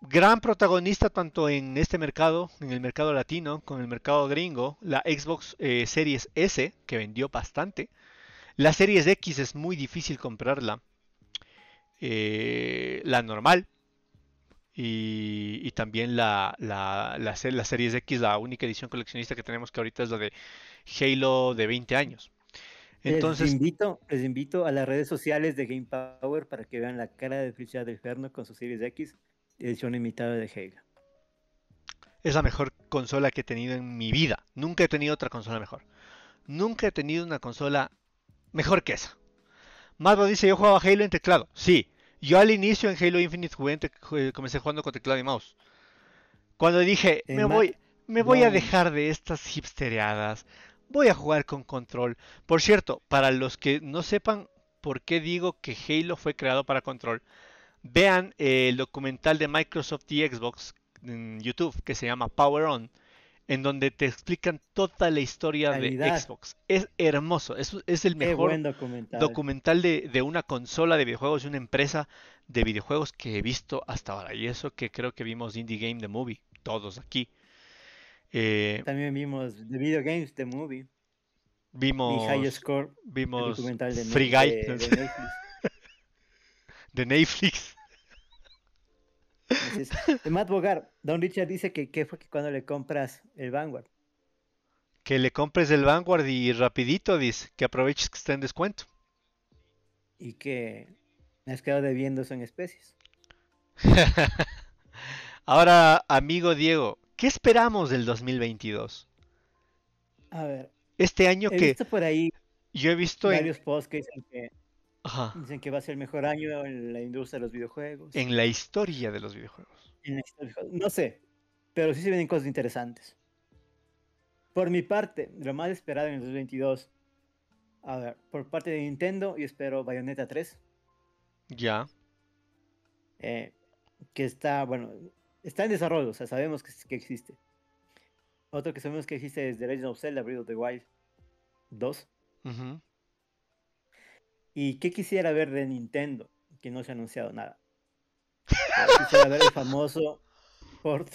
gran protagonista tanto en este mercado, en el mercado latino, con el mercado gringo, la Xbox eh, Series S, que vendió bastante. La Series X es muy difícil comprarla. Eh, la normal, y, y también la, la, la, la Series X, la única edición coleccionista que tenemos que ahorita es la de Halo de 20 años. les Entonces, invito, les invito a las redes sociales de Game Power para que vean la cara de felicidad del Ferno con su Series X, edición limitada de Halo. es la mejor consola que he tenido en mi vida. Nunca he tenido otra consola mejor. Nunca he tenido una consola mejor que esa. Madbo dice, yo jugaba Halo en teclado. Sí, yo al inicio en Halo Infinite jugué en tec- jue- comencé jugando con teclado y mouse. Cuando dije, me voy, me voy a dejar de estas hipstereadas, voy a jugar con control. Por cierto, para los que no sepan por qué digo que Halo fue creado para control, vean eh, el documental de Microsoft y Xbox en YouTube que se llama Power On, en donde te explican toda la historia de. Xbox. Es hermoso, es, es el mejor documental. documental de, de una consola de videojuegos, de una empresa de videojuegos que he visto hasta ahora. Y eso que creo que vimos Indie Game The Movie, todos aquí. Eh, También vimos The Video Games, The Movie, y vimos High Score, el vimos documental de, Free Guy de- de Netflix. [laughs] de Netflix. Así es. De Matt Bogar, Don Richard dice que, que fue que cuando le compras el Vanguard. Que le compres el Vanguard y rapidito, dice, que aproveches que está en descuento. y que me has quedado debiendo en especies. [laughs] Ahora, amigo Diego, ¿qué esperamos del 2022? A ver, Este año he que visto por ahí yo he visto en, varios posts que dicen que, ajá, dicen que va a ser el mejor año en la industria de los videojuegos. en la historia de los videojuegos. en la historia del juego. No sé, pero sí se vienen cosas interesantes. Por mi parte, lo más esperado en el 2022, a ver, por parte de Nintendo, yo espero Bayonetta 3, Ya, eh, que está, bueno, está en desarrollo, o sea, sabemos que, que existe. Otro que sabemos que existe es The Legend of Zelda Breath of the Wild 2. ujú, ¿Y qué quisiera ver de Nintendo? que no se ha anunciado nada. Quisiera ver el famoso port.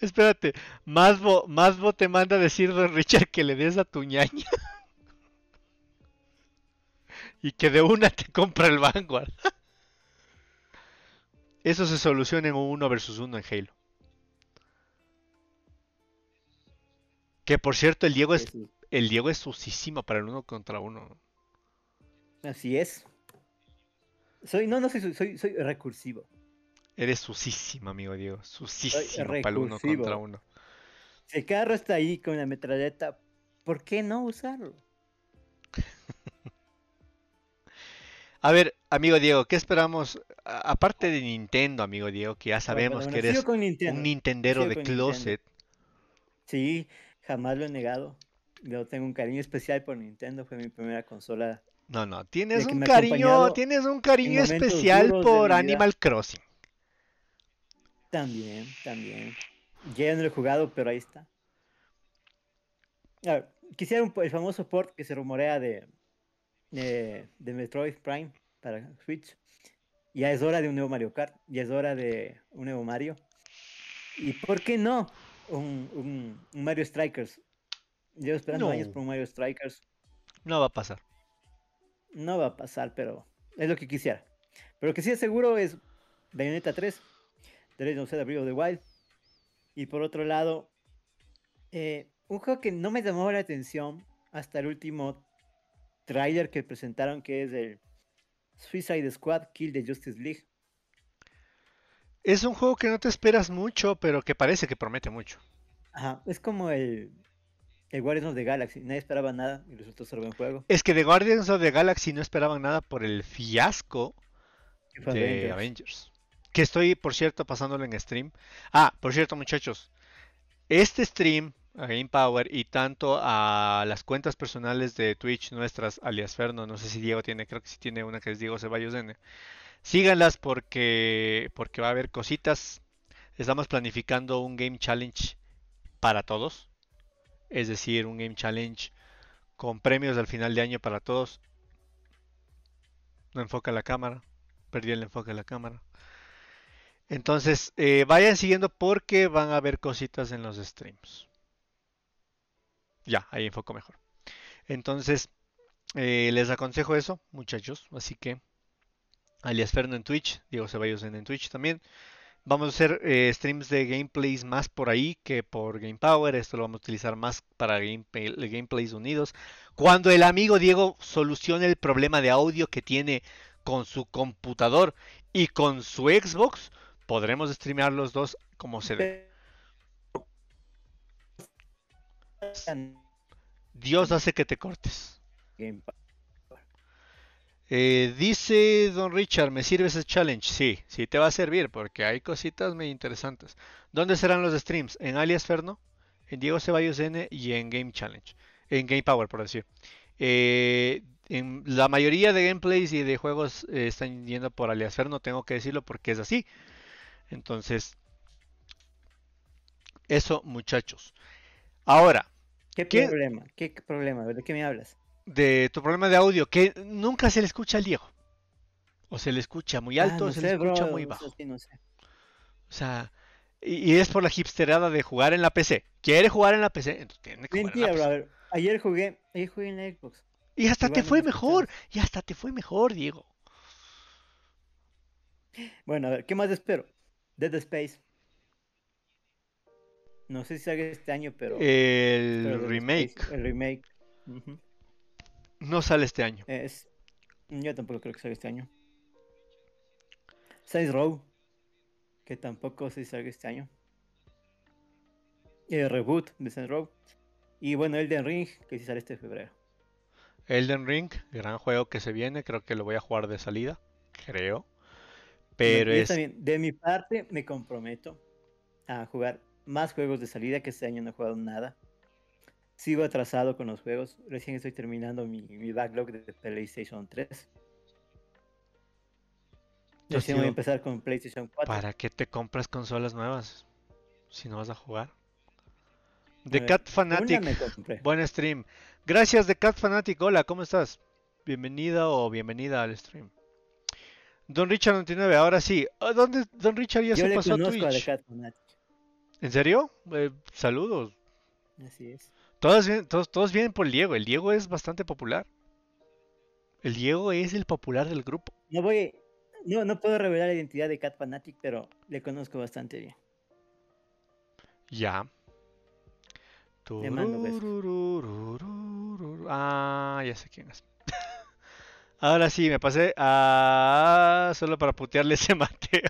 Espérate, Masbo, Masbo te manda a decir, don Richard, que le des a tu ñaña. y que de una te compra el Vanguard. Eso se soluciona en un uno versus uno en Halo. Que por cierto, el Diego es, el Diego es susísimo para el uno contra uno. Así es. Soy, no, no soy, soy, soy, recursivo. Eres susísimo, amigo Diego. Susísimo para el uno contra uno. Si el carro está ahí con la metralleta, ¿por qué no usarlo? [laughs] A ver, amigo Diego, ¿qué esperamos? A- aparte de Nintendo, amigo Diego, que ya sabemos Bueno, que eres con un Nintendero de Nintendo. closet. Sí, jamás lo he negado. Yo tengo un cariño especial por Nintendo, fue mi primera consola. No, no, tienes un cariño, tienes un cariño especial por. Animal Crossing. También, también. Ya no lo he jugado, pero ahí está. A ver, quisiera un el famoso port que se rumorea de, de, de Metroid Prime para Switch. Ya es hora de un nuevo Mario Kart, ya es hora de un nuevo Mario. ¿Y por qué no? Un, un- un Mario Strikers. Llevo esperando años por un Mario Strikers. No va a pasar. No va a pasar, pero es lo que quisiera. Pero lo que sí es seguro es Bayonetta 3, The Legend of Zelda Breath of the Wild. Y por otro lado, eh, un juego que no me llamó la atención hasta el último tráiler que presentaron, que es el Suicide Squad Kill the Justice League. Es un juego que no te esperas mucho, pero que parece que promete mucho. Ajá, es como el, el Guardians of the Galaxy. Nadie esperaba nada y resultó ser buen juego. Es que de Guardians of the Galaxy no esperaban nada por el fiasco de Avengers. Avengers. Que estoy, por cierto, pasándolo en stream. Ah, por cierto, muchachos. Este stream a Game Power y tanto a las cuentas personales de Twitch nuestras, alias Ferno, no sé si Diego tiene, creo que sí tiene una que es Diego Ceballos N. Síganlas porque, porque va a haber cositas. Estamos planificando un Game Challenge para todos. Es decir, un Game Challenge con premios al final de año para todos. No enfoca la cámara. Perdí el enfoque de la cámara. Entonces, eh, vayan siguiendo porque van a haber cositas en los streams. Ya, ahí enfoco mejor. Entonces, eh, les aconsejo eso, muchachos. Así que, alias Ferno en Twitch, Diego Ceballos en Twitch también. Vamos a hacer eh, streams de gameplays más por ahí que por Game Power. Esto lo vamos a utilizar más para gameplay- gameplays unidos. Cuando el amigo Diego solucione el problema de audio que tiene con su computador y con su Xbox, podremos streamear los dos como se debe. Dios hace que te cortes. Game Pass. Eh, dice Don Richard, ¿me sirve ese challenge? Sí, sí te va a servir porque hay cositas muy interesantes. ¿Dónde serán los streams? En Alias Ferno, en Diego Ceballos N y en Game Challenge. En Game Power, por decir. Eh, en la mayoría de gameplays y de juegos eh, están yendo por Alias Ferno, tengo que decirlo porque es así. Entonces, eso muchachos. Ahora, ¿Qué, ¿Qué? problema? ¿Qué problema? ¿De qué me hablas? De tu problema de audio, que nunca se le escucha al Diego. O se le escucha muy Ah, alto, o se sé, le escucha bro, muy bajo. sí, no sé. O sea, y, y es por la hipsterada de jugar en la PC. Quiere jugar en la PC, entonces tiene que jugar en la bro. PC. ayer jugué, ayer jugué en la Xbox. Y hasta te Igual fue me mejor, y hasta te fue mejor, Diego. Bueno, a ver, ¿qué más espero? Dead Space. No sé si salga este año, pero. El remake Space, el remake. Ujú. No sale este año. Es. Yo tampoco creo que salga este año. Saints Row. Que tampoco si salga este año. El reboot de Saints Row. Y bueno, Elden Ring, que sí sale este febrero. Elden Ring, gran juego que se viene, creo que lo voy a jugar de salida, creo. Pero yo es también, de mi parte, me comprometo a jugar más juegos de salida, que este año no he jugado nada. Sigo atrasado con los juegos. Recién estoy terminando mi, mi backlog de PlayStation 3. Yo Recién voy a empezar con PlayStation 4. ¿Para qué te compras consolas nuevas si no vas a jugar? The Cat Fanatic, buen stream. Gracias The Cat Fanatic, hola, ¿cómo estás? Bienvenida o bienvenida al stream. Don Richard 99, ahora sí. ¿A ¿Dónde Don Richard ya Yo se le pasó a conozco a The Twitch? Cat Fanatic. ¿En serio? Eh, saludos. Así es. Todos, vienen- todos, todos vienen por el Diego. El Diego es bastante popular. El Diego es el popular del grupo. No voy. No, no puedo revelar la identidad de Cat Fanatic, pero le conozco bastante bien. Ya. Le mando besos. Ah, ya sé quién es. [laughs] Ahora sí, me pasé a... Solo para putearle ese [laughs] Mateo.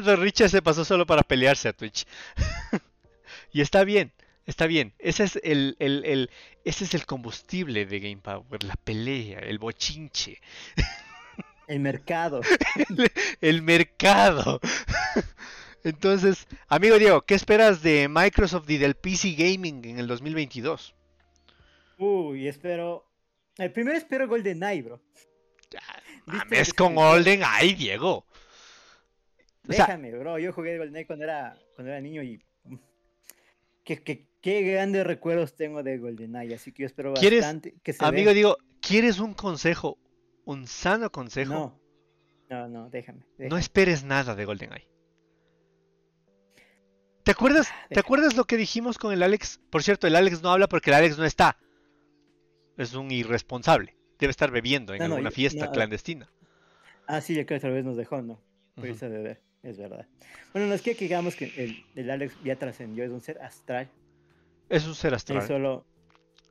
Don Richard se pasó solo para pelearse a Twitch. [laughs] Y está bien, está bien. Ese es el, el- el- ese es el combustible de Game Power, la pelea, el bochinche. [laughs] El mercado. el mercado. [laughs] Entonces, amigo Diego, ¿qué esperas de Microsoft y del PC Gaming en el 2022? Uy, espero. El primero espero GoldenEye, bro. Mames que con se- Golden, ay Diego. Sea- Déjame, bro. Yo jugué GoldenEye cuando era, cuando era niño y. mm, Qué, qué- qué grandes recuerdos tengo de GoldenEye. Así que yo espero ¿Quieres- bastante que se Amigo vea. Diego, ¿quieres un consejo? Un sano consejo. No. No, no, déjame. No esperes nada de GoldenEye. ¿Te acuerdas, ¿Te Deja. acuerdas lo que dijimos con el Alex? Por cierto, el Alex no habla porque el Alex no está. Es un irresponsable. Debe estar bebiendo en No, no, alguna yo- fiesta no, clandestina. Ah, sí, creo que otra vez nos dejó, ¿no? Por irse a beber. Es verdad. Bueno, no es que digamos que el, el Alex ya trascendió, es un ser astral. Es un ser Él astral, solo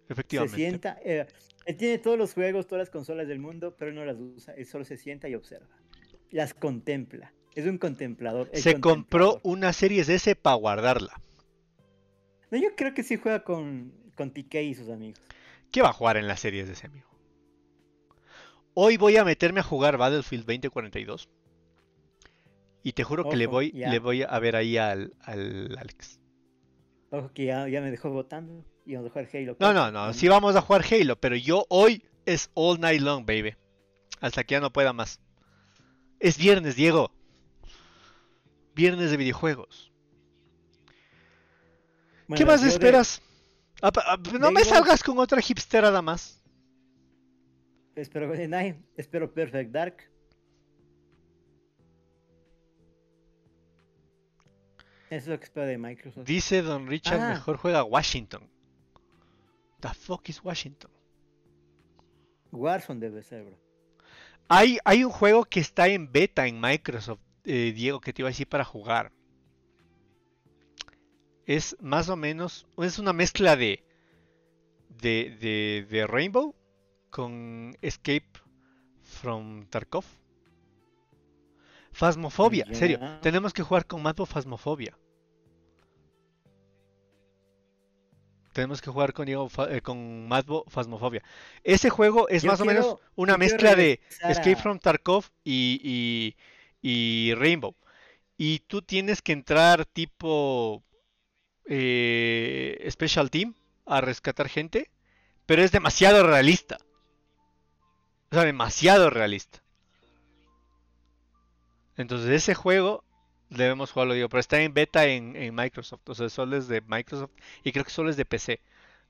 se efectivamente. sienta. eh, él tiene todos los juegos, todas las consolas del mundo, pero él no las usa. Él solo se sienta y observa. Las contempla. Es un contemplador. Se compró una serie de ese para guardarla. No, yo creo que sí juega con, con TK y sus amigos. ¿Qué va a jugar en las series de ese amigo? Hoy voy a meterme a jugar Battlefield 2042. Y te juro que le voy, ya. le voy a ver ahí al, al Alex. Ojo que ya, ya me dejó votando y vamos a jugar Halo. No, 4. no, no, sí vamos a jugar Halo, pero yo hoy es all night long, baby. Hasta que ya no pueda más. Es viernes, Diego. Viernes de videojuegos. ¿Qué más de- esperas? Ah, no me salgas con otra hipsterada más. Espero espero Perfect Dark. Eso es lo que espero de Microsoft. Dice Don Richard, Ah. mejor juega Washington. The fuck is Washington? Warzone debe ser, bro. Hay, hay un juego que está en beta en Microsoft, eh, Diego, que te iba a decir para jugar. Es más o menos, es una mezcla de, de, de, de Rainbow con Escape from Tarkov. Phasmophobia, en serio, tenemos que jugar con Mapo Phasmophobia. Tenemos que jugar con, Diego eh, con Madbo Phasmophobia. Ese juego es Yo más o menos una mezcla de Escape a- from Tarkov y, y, y Rainbow. Y tú tienes que entrar tipo eh, Special Team a rescatar gente, pero es demasiado realista. O sea, demasiado realista. Entonces ese juego debemos jugarlo, digo, pero está en beta en, en Microsoft. O sea, solo es de Microsoft y creo que solo es de PC.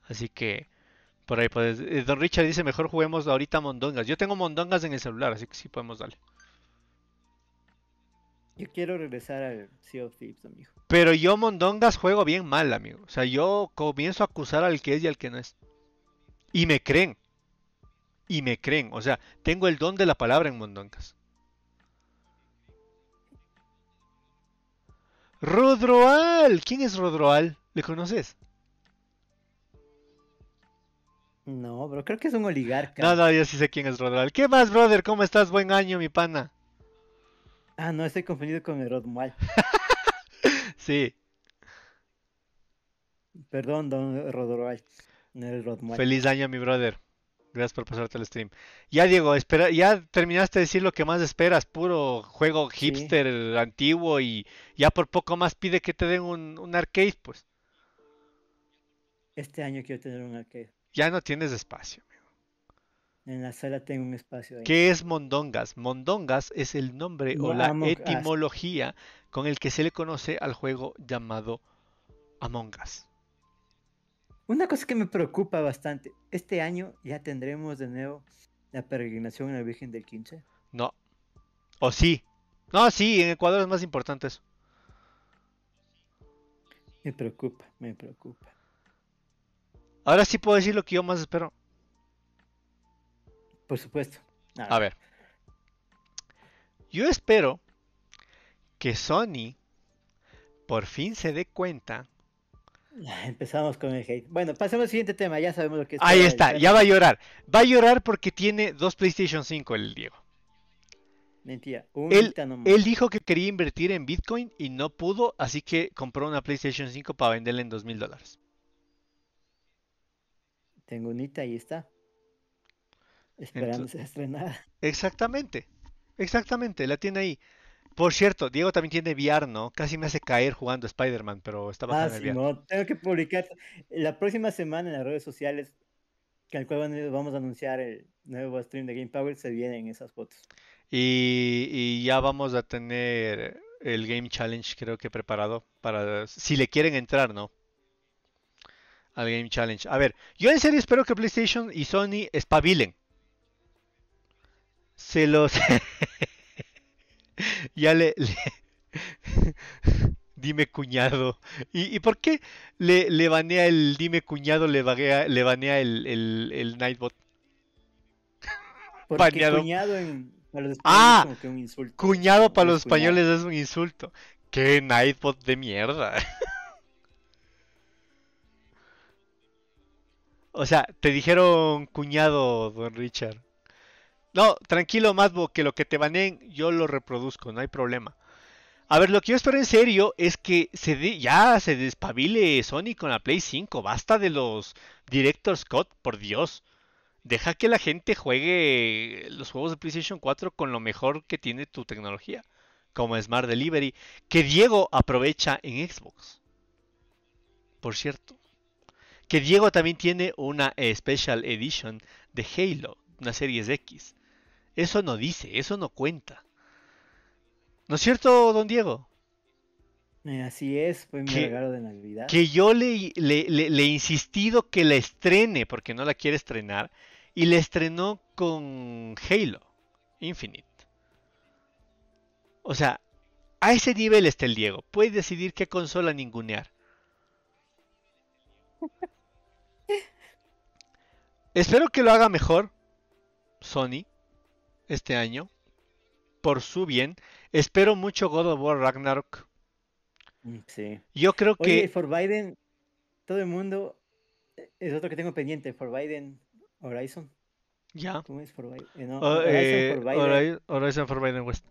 Así que por ahí puedes. eh, Don Richard dice, mejor juguemos ahorita Mondongas. Yo tengo Mondongas en el celular, así que sí podemos darle. Yo quiero regresar al Sea of Thieves, amigo. Pero yo Mondongas juego bien mal, amigo. O sea, yo comienzo a acusar al que es y al que no es. Y me creen. Y me creen. O sea, tengo el don de la palabra en Mondongas. Rodroal. ¿Quién es Rodroal? ¿Le conoces? No, bro, creo que es un oligarca. No, no, yo sí sé quién es Rodroal. ¿Qué más, brother? ¿Cómo estás? Buen año, mi pana. Ah, no, estoy confundido con el Rodmal. [laughs] Sí, Perdón, don Rodroal. No feliz año, mi brother. Gracias por pasarte el stream. Ya, Diego, espera, ya terminaste de decir lo que más esperas, puro juego Sí. hipster antiguo y ya por poco más pide que te den un, un arcade, pues. Este año quiero tener un arcade. Ya no tienes espacio. En la sala tengo un espacio ahí. ¿Qué es Mondongas? Mondongas es el nombre o la Among Us. etimología con el que se le conoce al juego llamado Among Us. Una cosa que me preocupa bastante, este año ya tendremos de nuevo la peregrinación en la Virgen del 15. No. O sí. No, sí, en Ecuador es más importante eso. Me preocupa, me preocupa. Ahora sí puedo decir lo que yo más espero. Por supuesto. A ver. Yo espero que Sony por fin se dé cuenta. [laughs] Empezamos con el hate. Bueno, pasemos al siguiente tema, ya sabemos lo que es. Ahí está, ya va a llorar. Va a llorar porque tiene dos PlayStation 5 el Diego. Mentira. Él, él, dijo que quería invertir en Bitcoin y no pudo, así que compró una PlayStation 5 para venderla en dos mil dólares. Tengo unita, ahí está. Esperando ser estrenada. Exactamente. Exactamente, la tiene ahí. Por cierto, Diego también tiene VR, ¿no? Casi me hace caer jugando Spider-Man, pero está bastante ah, sí, No, tengo que publicar la próxima semana en las redes sociales, que al cual vamos a anunciar el nuevo stream de Game Power, se vienen esas fotos. Y, ya vamos a tener el Game Challenge, creo que preparado para si le quieren entrar, ¿no? Al Game Challenge. A ver, yo en serio espero que PlayStation y Sony espabilen. Se los. [laughs] [laughs] ya le. [laughs] dime cuñado. ¿Y, por qué le, le banea el dime cuñado, le, banea, le banea el, el, el Nightbot? Porque cuñado en, para los ah, Cuñado para los españoles es un insulto. Qué Nightbot de mierda. [laughs] o sea, te dijeron cuñado, don Richard. No, tranquilo, Madbo, que lo que te baneen yo lo reproduzco, no hay problema. A ver, lo que yo espero en serio es que se ya se despabile Sony con la Play 5. Basta de los Director Scott, por Dios. Deja que la gente juegue los juegos de PlayStation 4 con lo mejor que tiene tu tecnología, como Smart Delivery, que Diego aprovecha en Xbox. Por cierto, que Diego también tiene una Special Edition de Halo, una Series X. Eso no dice, eso no cuenta. ¿No es cierto, don Diego? Eh, así es, fue mi regalo de Navidad. Que yo le, le, le, he insistido que la estrene, porque no la quiere estrenar, y la estrenó con Halo Infinite. O sea, a ese nivel está el Diego. Puede decidir qué consola ningunear. [laughs] Espero que lo haga mejor Sony este año. Por su bien. Espero mucho God of War Ragnarok. Mm, sí. Yo creo que. For Biden, todo el mundo. Eh, es otro que tengo pendiente. For Biden Horizon. Ya. ¿Cómo es for Biden? Eh, no, oh, Horizon, eh, for Biden. Horizon for Biden West.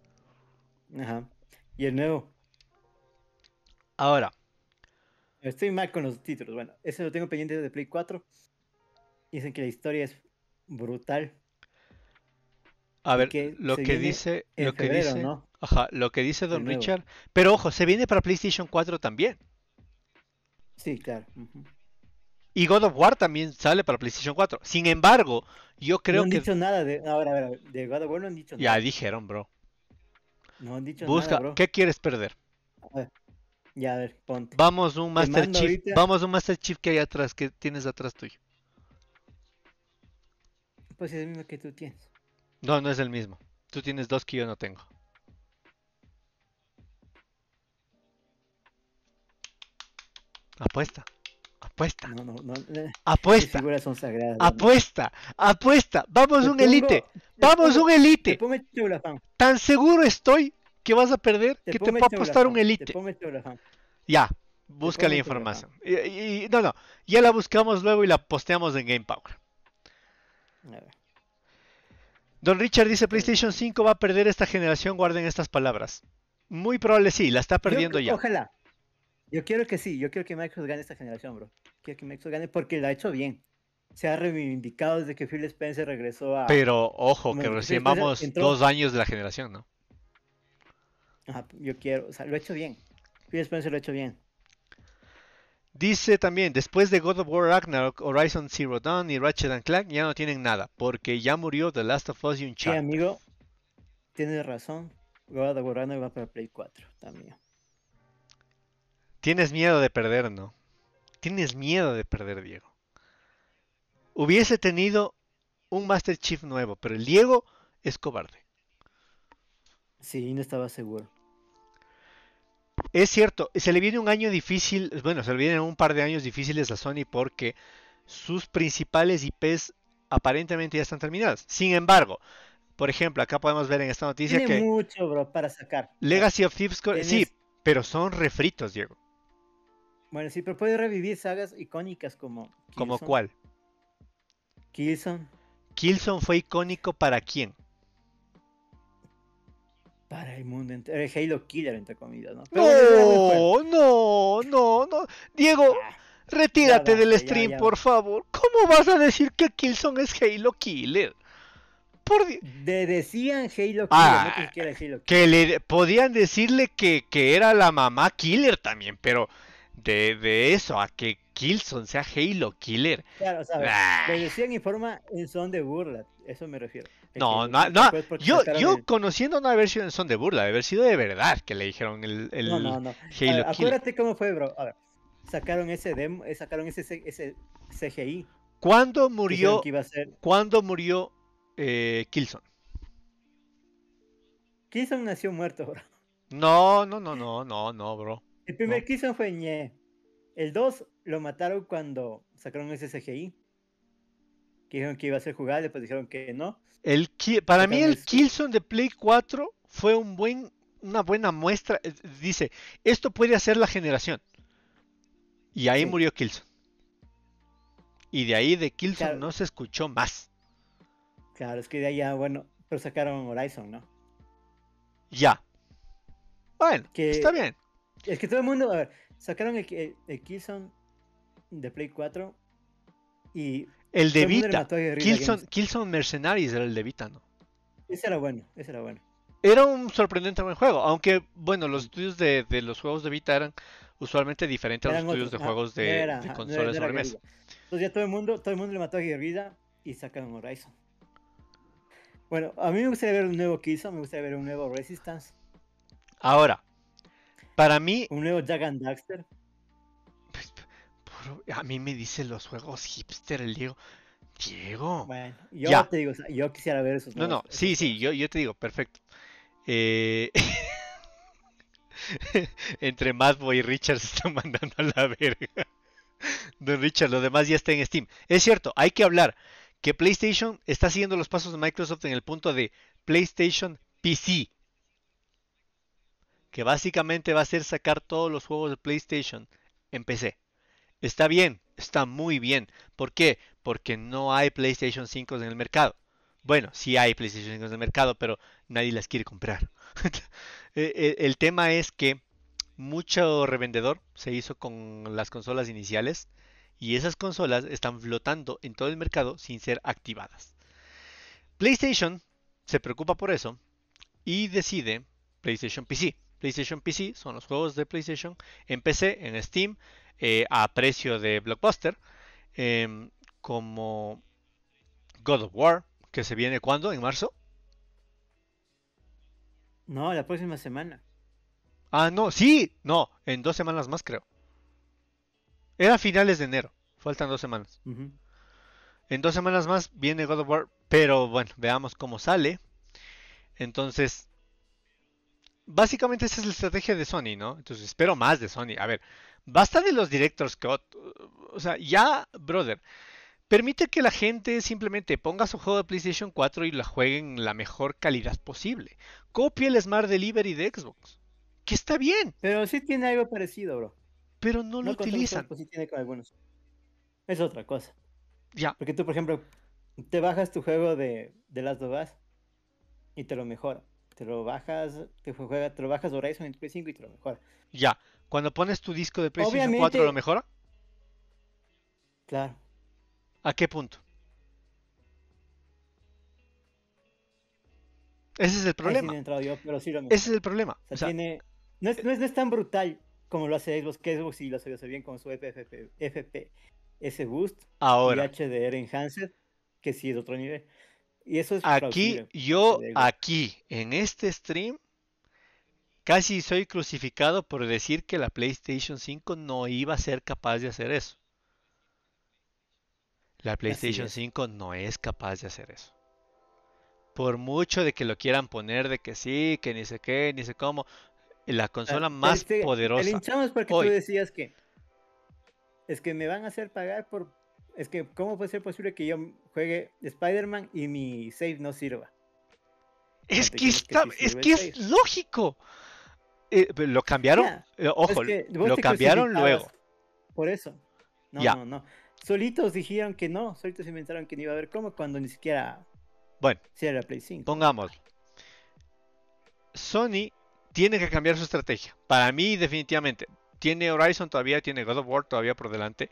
Ajá. Y el nuevo. Ahora. Estoy mal con los títulos. Bueno, ese lo tengo pendiente de Play 4. Dicen que la historia es brutal. A ver, lo que dice, lo que dice, ajá, lo que dice Don Richard, pero ojo, se viene para PlayStation 4 también. Sí, claro. Y God of War también sale para PlayStation 4. Sin embargo, yo creo que. No han dicho nada de. Ahora, a ver, de God of War no han dicho nada. Ya dijeron, bro. No han dicho Busca, nada. ¿qué quieres perder? Ya, a ver, ponte. Vamos un Master Chief. Vamos un Master Chief que hay atrás, que tienes atrás tuyo. Pues es el mismo que tú tienes. No, no es el mismo. Tú tienes dos que yo no tengo. Apuesta. Apuesta. No, no, no. Apuesta. figuras son sagradas. Apuesta. Apuesta. Vamos un elite. Vamos un elite. Tan seguro estoy que vas a perder que te puedo apostar un elite. Ya. Busca la información. Y, no, no. Ya la buscamos luego y la posteamos en Game Power. A ver. Don Richard dice PlayStation 5 va a perder esta generación, guarden estas palabras. Muy probable sí, la está perdiendo ya. Ojalá. Yo quiero que sí, yo quiero que Microsoft gane esta generación, bro. Quiero que Microsoft gane porque lo ha hecho bien. Se ha reivindicado desde que Phil Spencer regresó a... Pero ojo, que recién vamos dos años de la generación, ¿no? Ajá, yo quiero, o sea, lo ha hecho bien. Phil Spencer lo ha hecho bien. Dice también, después de God of War Ragnarok, Horizon Zero Dawn y Ratchet Clank ya no tienen nada, porque ya murió The Last of Us y un chat. Sí, amigo, tienes razón. God of War Ragnarok va para Play 4 también. Tienes miedo de perder, ¿no? Tienes miedo de perder, Diego. Hubiese tenido un Master Chief nuevo, pero el Diego es cobarde. Sí, no estaba seguro. Es cierto, se le viene un año difícil, bueno, se le vienen un par de años difíciles a Sony porque sus principales IPs aparentemente ya están terminadas. Sin embargo, por ejemplo, acá podemos ver en esta noticia Tiene que mucho, bro, para sacar. Legacy of Thieves, sí, pero son refritos, Diego. Bueno, sí, pero puede revivir sagas icónicas como. ¿Como cuál? Killzone. Killzone fue icónico para quién? Para el mundo entero. El Halo Killer, entre comillas, ¿no? Pero. No, no, no, no. Diego, Ah, retírate del ya, stream, ya. por favor. ¿Cómo vas a decir que Killzone es Halo Killer? Por de- decían Halo Killer, Ah, no que era Halo Killer. que le podían decirle que, que era la mamá Killer también, pero de, de eso a que Killzone sea Halo Killer. Claro, ver, Ah. lo decían en forma en son de burla, eso me refiero. No, no, no. Yo, yo el- conociendo no haber sido en son de burla, de haber sido de verdad que le dijeron el, el No, no, no. Halo ver, acuérdate cómo fue, bro. A ver, sacaron ese demo, eh, sacaron ese, ese CGI. ¿Cuándo murió, que iba a ser. ¿cuándo murió eh, Killzone? Killzone nació muerto, bro. No, no, no, no, no, no, bro. El primer No. Killzone fue ñe. El 2 lo mataron cuando sacaron ese CGI. Que dijeron que iba a ser jugable, después dijeron que no. El, para mí el el- Killzone de Play 4 fue un buen, una buena muestra. Dice, esto puede hacer la generación. Y ahí Sí. murió Killzone. Y de ahí de Killzone Claro. no se escuchó más. Claro, es que de ahí ya, bueno, pero sacaron Horizon, ¿no? Ya. Bueno, Que- está bien. Es que todo el mundo, a ver, sacaron el, el, el Killzone de Play 4 y El de Vita. Games. Killzone Mercenaries era el de Vita, ¿no? Ese era bueno, ese era bueno. Era un sorprendente buen juego, aunque bueno, los estudios de, de los juegos de Vita eran usualmente diferentes a los estudios otros, de juegos de, era, de consolas. Guerrilla. Entonces ya todo el mundo, todo el mundo le mató a Guerrilla y sacaron Horizon. Bueno, a mí me gustaría ver un nuevo Killzone, me gustaría ver un nuevo Resistance, Ahora, para mí, un nuevo Jack and Daxter. A mí me dicen los juegos hipster, el Diego. Diego. Bueno, yo Ya. te digo, o sea, yo quisiera ver esos No, no, sí, esos sí, yo, yo te digo, perfecto. Eh, [laughs] Entre Madboy y Richard se están [laughs] mandando a la verga. Don Richard, lo demás ya está en Steam. Es cierto, hay que hablar que PlayStation está siguiendo los pasos de Microsoft en el punto de PlayStation PC. Que básicamente va a ser sacar todos los juegos de PlayStation en PC. Está bien, está muy bien. ¿Por qué? Porque no hay PlayStation 5 en el mercado. Bueno, sí hay PlayStation 5 en el mercado, pero nadie las quiere comprar. Eh, [laughs] eh, el tema es que mucho revendedor se hizo con las consolas iniciales y esas consolas están flotando en todo el mercado sin ser activadas. PlayStation se preocupa por eso y decide PlayStation PC. PlayStation PC son los juegos de PlayStation en PC, en Steam, eh, a precio de Blockbuster, em, como God of War, que se viene cuando, en marzo. No, la próxima semana. Ah, no, sí, no, en dos semanas más creo. Era finales de enero, faltan dos semanas. En dos semanas más viene God of War, pero bueno, veamos cómo sale. Entonces, básicamente esa es la estrategia de Sony, ¿no? Entonces espero más de Sony. A ver, basta de los directors Cut. O sea, ya, brother, permite que la gente simplemente ponga su juego de PlayStation 4 y la juegue en la mejor calidad posible. Copia el Smart Delivery de Xbox, que está bien, Pero sí tiene algo parecido, bro. pero no lo No utilizan. juegos, sí tiene con algunos. Es otra cosa. Ya, Porque tú, por ejemplo, te bajas tu juego de, de Last of Us y te lo mejora. Te lo bajas, te, juega, te lo bajas Horizon en Play 5 y te lo mejora. ya. Cuando pones tu disco de PlayStation 4, ¿lo mejora? Claro. ¿A qué punto? Ese es el sí problema. yo, pero sí. Ese es el problema. O sea, O sea, tiene... no, es, no, es, no es tan brutal como lo hace Xbox, que Xbox sí lo hace bien con su FFP, FPS Boost ahora, y HDR Enhanced, que sí es otro nivel. Y eso es aquí, yo, aquí, en este stream, casi soy crucificado por decir que la PlayStation 5 no iba a ser capaz de hacer eso. La PlayStation 5 no es capaz de hacer eso. Por mucho de que lo quieran poner de que sí, que ni sé qué, ni sé cómo, la consola más poderosa. El hinchamos porque tú decías que es que me van a hacer pagar por es que cómo puede ser posible que yo juegue Spider-Man y mi save no sirva. Es que, está, es que es lógico. Eh, lo cambiaron, eh, ojo, lo cambiaron luego. Por eso. No, no, no. Solitos dijeron que no, solitos inventaron que no iba a haber cómo cuando ni siquiera bueno, si era Play 5. Pongamos. Sony tiene que cambiar su estrategia. Para mí, definitivamente. Tiene Horizon todavía, tiene God of War todavía por delante.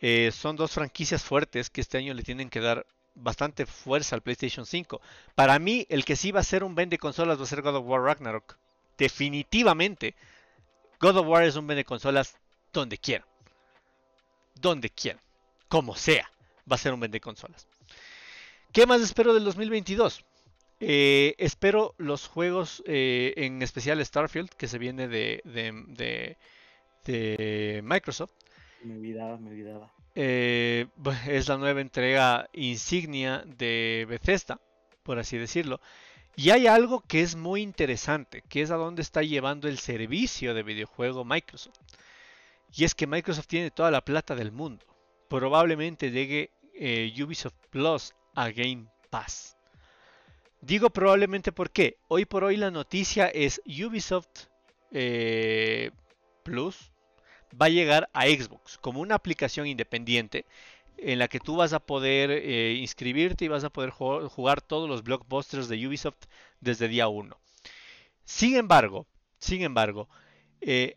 Eh, son dos franquicias fuertes que este año le tienen que dar bastante fuerza al PlayStation 5. Para mí, el que sí va a ser un vende consolas va a ser God of War Ragnarok. Definitivamente. God of War es un vende consolas donde quiera. Donde quiera. Como sea. Va a ser un vende consolas. ¿Qué más espero del 2022? Eh, espero los juegos, eh, en especial Starfield, que se viene de, de Microsoft. Me olvidaba, me olvidaba. Eh, es la nueva entrega insignia de Bethesda, por así decirlo. Y hay algo que es muy interesante, que es a dónde está llevando el servicio de videojuego Microsoft. Y es que Microsoft tiene toda la plata del mundo. Probablemente llegue eh, Ubisoft Plus a Game Pass. Digo probablemente porque hoy por hoy la noticia es Ubisoft eh, Plus va a llegar a Xbox como una aplicación independiente en la que tú vas a poder eh, inscribirte y vas a poder jugar, todos los blockbusters de Ubisoft desde día 1. Sin embargo, sin embargo, eh,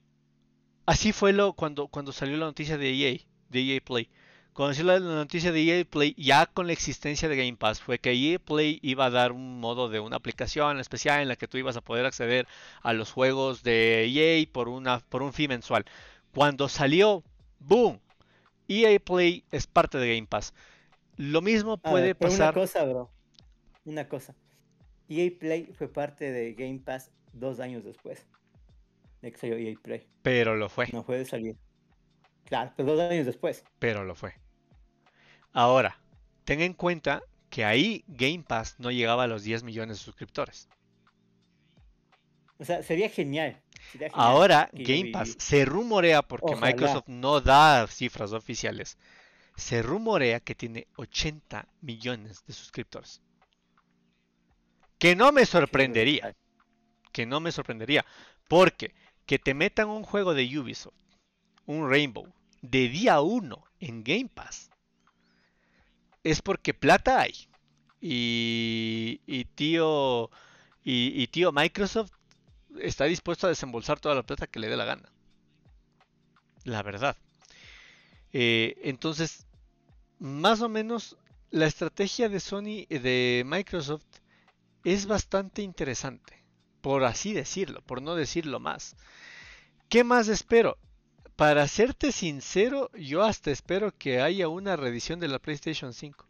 así fue lo cuando, cuando salió la noticia de EA, EA Play. Cuando salió la noticia de EA Play, ya con la existencia de Game Pass, fue que EA Play iba a dar un modo de una aplicación especial en la que tú ibas a poder acceder a los juegos de EA por, una, por un fee mensual. Cuando salió, ¡boom! EA Play es parte de Game Pass. Lo mismo puede pasar. Una cosa, bro. Una cosa. EA Play fue parte de Game Pass dos años después de que salió EA Play. Pero lo fue. No puede salir. Claro, pero dos años después. Pero lo fue. Ahora, ten en cuenta que ahí Game Pass no llegaba a los 10 millones de suscriptores. O sea, sería genial Ahora Game Pass se rumorea, porque Microsoft no da cifras oficiales, se rumorea que tiene 80 millones de suscriptores. Que no me sorprendería. Que no me sorprendería. Porque que te metan un juego de Ubisoft, un Rainbow, de día 1 en Game Pass, es porque plata hay. Y, y tío y, tío Microsoft está dispuesto a desembolsar toda la plata que le dé la gana. La verdad. Eh, entonces, más o menos, la estrategia de Sony, de Microsoft, es bastante interesante. Por así decirlo, por no decirlo más. ¿Qué más espero? Para serte sincero, yo hasta espero que haya una reedición de la PlayStation 5.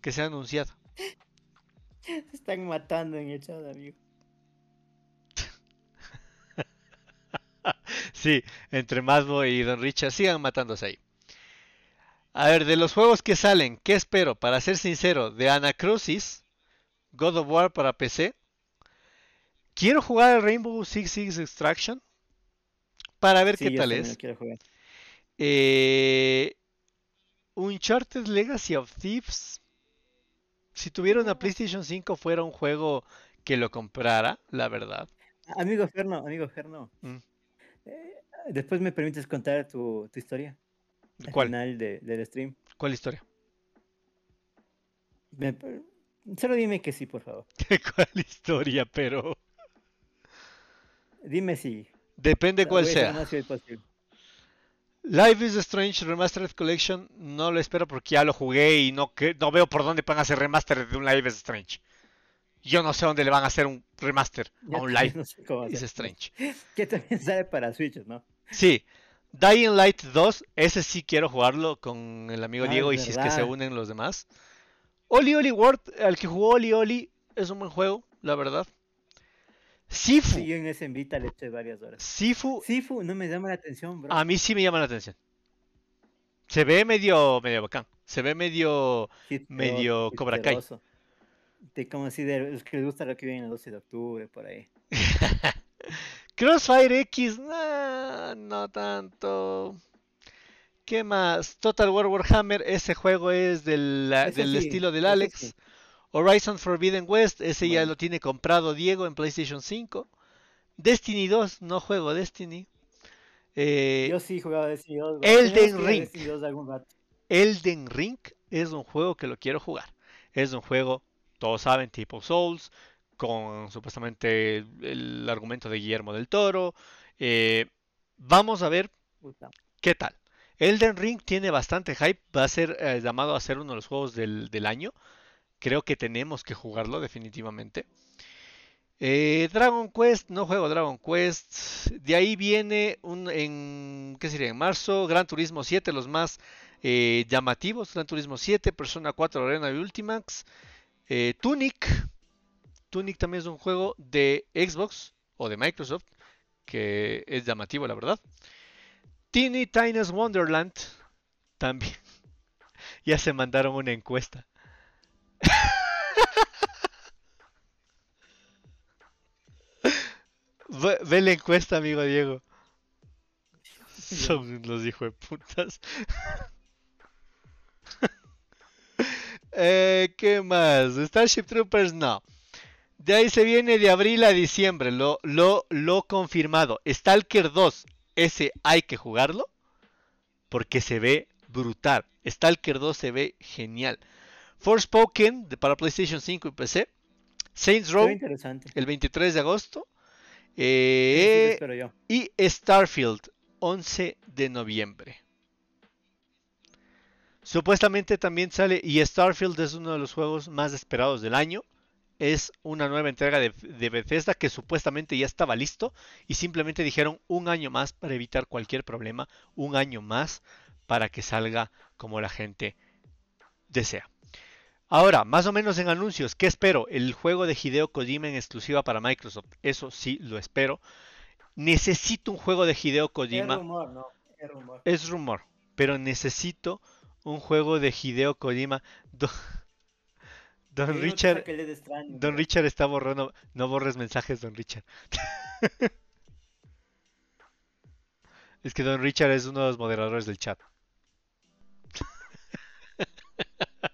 Que sea anunciada. [laughs] Se están matando en el chat, amigo. Sí, entre Masbo y Don Richard sigan matándose ahí. A ver, de los juegos que salen, ¿qué espero? Para ser sincero, de Anacrosis, God of War para PC. Quiero jugar Rainbow Six Six Extraction para ver qué tal es. Eh, Uncharted Legacy of Thieves. Si tuviera una PlayStation 5 fuera un juego que lo comprara, la verdad. Amigo Ferno, amigo Ferno. Mm. Eh, después me permites contar tu, historia. ¿Cuál? final del stream. ¿Cuál historia? solo dime que sí, por favor. [laughs] ¿Cuál historia, pero? Dime si. Depende cuál sea. Life is Strange Remastered Collection no lo espero porque ya lo jugué y no, que, no veo por dónde pueden hacer remaster de un Life is Strange. Yo no sé dónde le van a hacer un remaster a un Life is Strange. [laughs] Que también sale para Switch, ¿no? Sí. Dying Light 2, ese sí quiero jugarlo con el amigo ah, Diego y si es que se unen los demás. Oli Oli World, al que jugó Oli Oli, es un buen juego, la verdad. Sifu. Sí, yo en ese Vita le eché varias horas. Sifu, Sifu no me llama la atención, bro. a mí sí me llama la atención. Se ve medio, medio bacán. Se ve medio... Hit- medio hit- Cobra Kai. De como si de los que les gusta lo que viene el 12 de octubre, por ahí. [laughs] Crossfire X, nah, no tanto. ¿Qué más? Total War Warhammer, ese juego es del, Ese del sí, estilo del Alex. sí. Horizon Forbidden West, ese ya lo tiene comprado Diego en PlayStation 5. Destiny 2, no juego Destiny. Eh, Yo sí jugaba Destiny 2. bro. Elden Ring. Destiny 2 algún rato. Elden Ring es un juego que lo quiero jugar. Es un juego, todos saben, tipo Souls, con supuestamente el argumento de Guillermo del Toro. Eh, vamos a ver qué tal. Elden Ring tiene bastante hype, va a ser eh, llamado a ser uno de los juegos del, del año. Creo que tenemos que jugarlo definitivamente. Eh, Dragon Quest, no juego Dragon Quest. De ahí viene un en ¿qué sería? En marzo, Gran Turismo 7, los más llamativos, Gran Turismo 7, Persona 4 Arena de Ultimax, eh, Tunic. Tunic también es un juego de Xbox o de Microsoft que es llamativo, la verdad. Teeny Tina's Wonderland también. [laughs] ya se mandaron una encuesta. [laughs] Ve, ve la encuesta, amigo Diego. [laughs] Son los hijos de putas. Eh, ¿qué más? Starship Troopers no. De ahí se viene de abril a diciembre, lo, lo, lo confirmado. Stalker 2, ese hay que jugarlo porque se ve brutal. Stalker 2 se ve genial. Forspoken para PlayStation 5 y PC. Saints Row el 23 de agosto. Sí, sí, lo Eh, yo. y Starfield 11 de noviembre. Supuestamente también sale y Starfield es uno de los juegos más esperados del año. Es una nueva entrega de, de Bethesda que supuestamente ya estaba listo y simplemente dijeron un año más para evitar cualquier problema, un año más para que salga como la gente desea. Ahora, más o menos en anuncios, ¿qué espero? El juego de Hideo Kojima en exclusiva para Microsoft. Eso sí lo espero. Necesito un juego de Hideo Es Kojima. rumor, ¿no? Es rumor. Es rumor, pero necesito un juego de Hideo Kojima. [laughs] Don, Don Yo digo que Richard, Don. Richard está borrando. No borres mensajes, Don Richard. [laughs] Es que Don Richard es uno de los moderadores del chat. [laughs]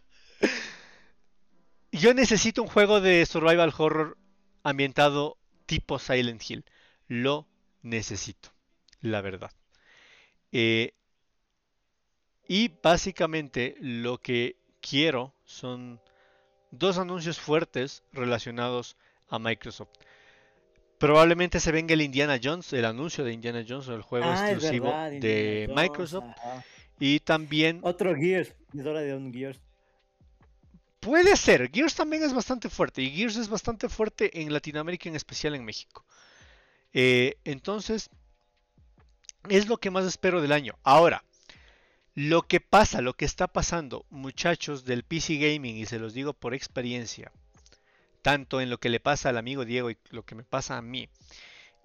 Yo necesito un juego de survival horror ambientado tipo Silent Hill. Lo necesito, la verdad. Eh, y básicamente lo que quiero son dos anuncios fuertes relacionados a Microsoft. Probablemente se venga el Indiana Jones, el anuncio de Indiana Jones, el juego Ah, exclusivo verdad, de Jones, Microsoft. ajá. Y también Otro Gears. Es hora de un Gears. puede ser, Gears también es bastante fuerte. Y Gears es bastante fuerte en Latinoamérica, en especial en México. Eh, entonces, es lo que más espero del año. Ahora, lo que pasa, lo que está pasando, muchachos del PC Gaming, y se los digo por experiencia, tanto en lo que le pasa al amigo Diego y lo que me pasa a mí,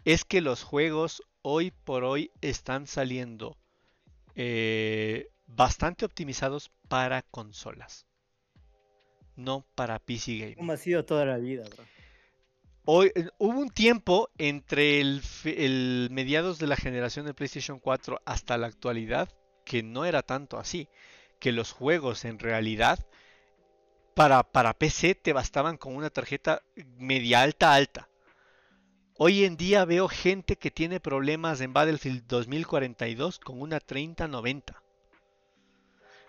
es que los juegos hoy por hoy están saliendo eh, bastante optimizados para consolas, no para PC Gaming. Como ha sido toda la vida, bro. Hoy, eh, hubo un tiempo entre el, mediados de la generación de PlayStation 4 hasta la actualidad que no era tanto así, que los juegos en realidad para, para PC te bastaban con una tarjeta media alta alta. Hoy en día veo gente que tiene problemas en Battlefield 2042 con una 3090.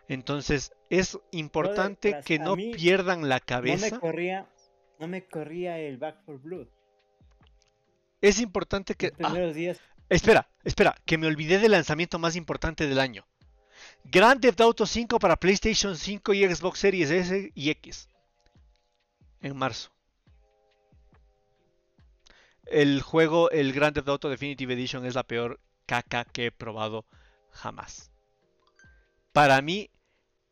Entonces es importante que no pierdan la No me cabeza. corría, no me corría el Back for Blood. Es importante que... Los ah, días. Espera, espera, que me olvidé del lanzamiento más importante del año. Grand Theft Auto 5 para PlayStation 5 y Xbox Series S y X. En marzo. El juego, el Grand Theft Auto Definitive Edition es la peor caca que he probado jamás. Para mí,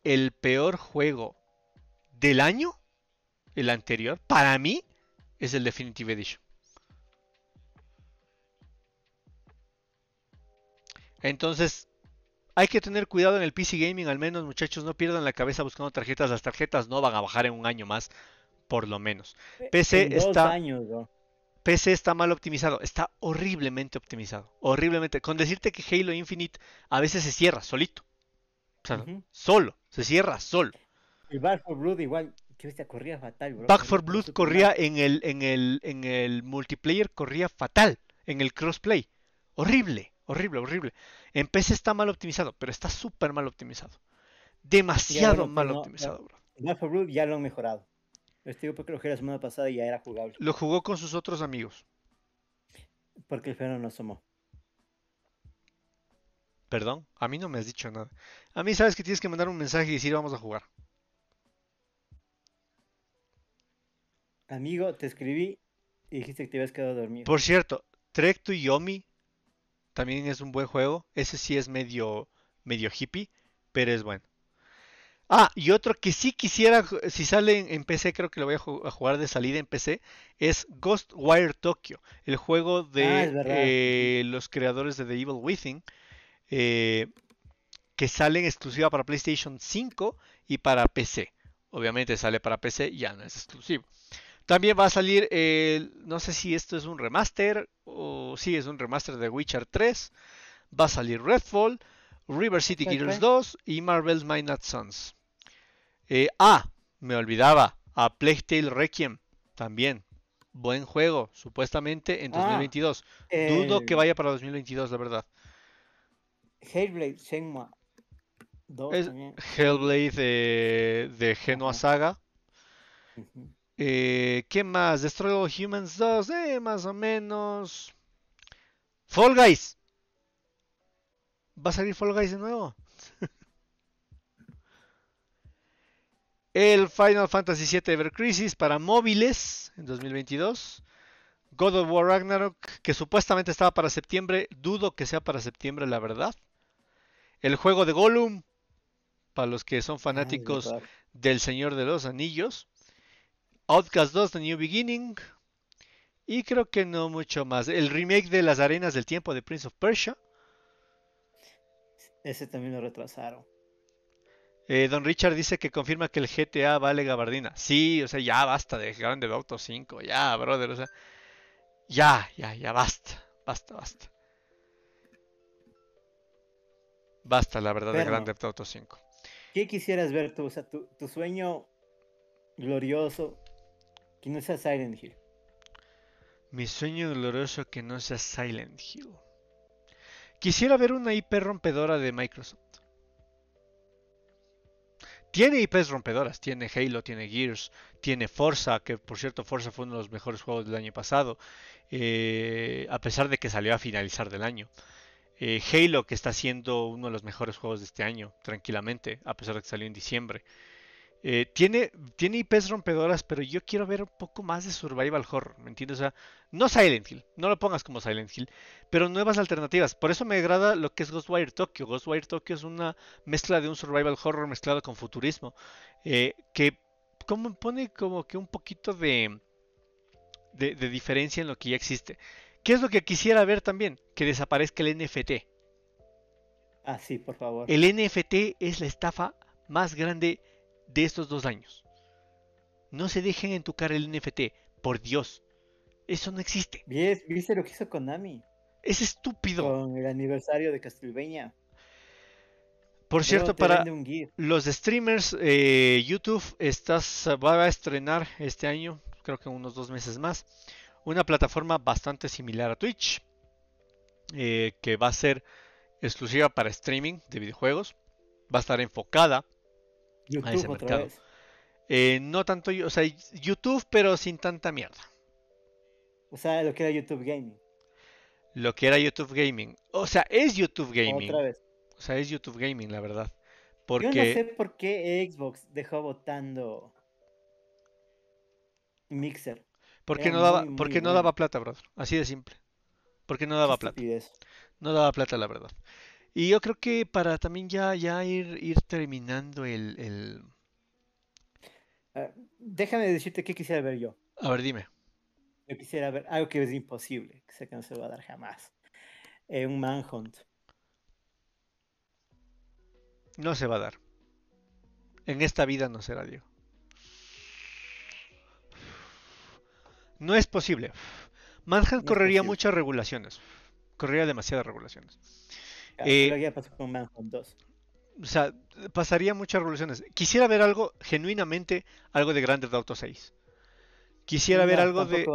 el peor juego del año, el anterior, para mí, es el Definitive Edition. Entonces, hay que tener cuidado en el PC Gaming, al menos muchachos, no pierdan la cabeza buscando tarjetas. Las tarjetas no van a bajar en un año más, por lo menos. PC En dos está, años. PC está mal optimizado, está horriblemente optimizado, horriblemente. Con decirte que Halo Infinite a veces se cierra solito, o sea, Ujú. solo, se cierra solo. El Back 4 Blood igual, que bestia, corría fatal, bro. Back Corría 4 como Blood corría en el, en el, en el multiplayer, corría fatal, en el crossplay. Horrible, horrible, horrible. En PC está mal optimizado, pero está súper mal optimizado. Demasiado bueno, mal no, optimizado, bro. Back 4 Blood ya lo han mejorado. Digo porque lo jugué la semana pasada y ya era jugable. Lo jugó con sus otros amigos. Porque el freno no asomó. Perdón, a mí no me has dicho nada. A mí sabes que tienes que mandar un mensaje y decir vamos a jugar. Amigo, te escribí y dijiste que te habías quedado dormido. Por cierto, Trek to Yomi también es un buen juego. Ese sí es medio, medio hippie, pero es bueno. Ah, y otro que sí quisiera, si sale en, en PC, creo que lo voy a, ju- a jugar de salida en PC, es Ghostwire Tokyo, el juego de Ah, eh, los creadores de The Evil Within, eh, que salen exclusiva para PlayStation 5 y para PC. Obviamente sale para PC, ya no es exclusivo. También va a salir, el- no sé si esto es un remaster o sí, es un remaster de Witcher 3. Va a salir Redfall, River City ¿Cuál, Gears cuál? 2 y Marvel's Midnight Suns. Eh, ah, me olvidaba, a Plague Tale Requiem también. Buen juego, supuestamente en Ah, 2022. Dudo que vaya para 2022, la verdad. Hellblade Shenmue 2 Es también. Hellblade eh, de Genoa Ajá. Saga. Eh, ¿qué más? Destroy All Humans 2, eh, más o menos. Fall Guys. ¿Va a salir Fall Guys de nuevo? El Final Fantasy VII Ever Crisis para móviles en 2022. God of War Ragnarok, que supuestamente estaba para septiembre. Dudo que sea para septiembre, la verdad. El juego de Gollum, para los que son Ah, fanáticos del Señor de los Anillos. Outcast 2 The New Beginning. Y creo que no mucho más. El remake de Las Arenas del Tiempo de Prince of Persia. Ese también lo retrasaron. Eh, Don Richard dice que confirma que el GTA vale gabardina. Sí, o sea, ya basta de Grand Theft Auto 5. Ya, brother, o sea. Ya, ya, ya basta. Basta, basta. Basta, la verdad, de Grand Perno, Theft Auto 5. ¿qué quisieras ver tú? O sea, tu, tu sueño glorioso que no sea Silent Hill. Mi sueño doloroso que no sea Silent Hill. Quisiera ver una IP rompedora de Microsoft. Tiene IPs rompedoras, tiene Halo, tiene Gears, tiene Forza, que por cierto Forza fue uno de los mejores juegos del año pasado, eh, a pesar de que salió a finalizar del año. Eh, Halo, que está siendo uno de los mejores juegos de este año, tranquilamente, a pesar de que salió en diciembre. Eh, tiene, tiene IPs rompedoras, pero yo quiero ver un poco más de survival horror, ¿me entiendes? O sea, no Silent Hill, no lo pongas como Silent Hill, pero nuevas alternativas. Por eso me agrada lo que es Ghostwire Tokyo. Ghostwire Tokyo es una mezcla de un survival horror mezclado con futurismo, eh, que como pone como que un poquito de, de, de diferencia en lo que ya existe. ¿Qué es lo que quisiera ver también? Que desaparezca el NFT. Ah, sí, por favor. El NFT es la estafa más grande de estos dos años. No se dejen entucar el NFT, por Dios. Eso no existe. ¿Viste, viste lo que hizo Konami Es estúpido. con el aniversario de Castlevania? Por cierto, para los streamers, eh, YouTube estás, va a estrenar este año, creo que unos dos meses más, una plataforma bastante similar a Twitch, eh, que va a ser exclusiva para streaming de videojuegos. Va a estar enfocada a YouTube ese otra mercado. vez. Eh, no tanto, o sea, YouTube, pero sin tanta mierda. O sea, lo que era YouTube Gaming. Lo que era YouTube Gaming. O sea, es YouTube Gaming. Otra vez. O sea, es YouTube Gaming, la verdad. Yo no Porque sé por qué Xbox dejó votando Mixer. porque era no daba, muy, muy porque no bueno. daba plata, brother. Así de simple. Porque no daba plata. No daba plata, la verdad. Y yo creo que para también ya, ya ir, ir terminando el, el... Ah, déjame decirte qué quisiera ver yo. A ver, dime. Yo quisiera ver algo que es imposible, que sé que no se va a dar jamás. Eh, un Manhunt. No se va a dar. En esta vida no será, Diego. No es posible. Manhunt No correría posible. muchas regulaciones. Correría demasiadas regulaciones. Ah, Eh, que pasó con Manhunt 2. O sea, pasaría muchas regulaciones. Quisiera ver algo, genuinamente, algo de Grand Theft Auto 6. Quisiera ver No, algo de,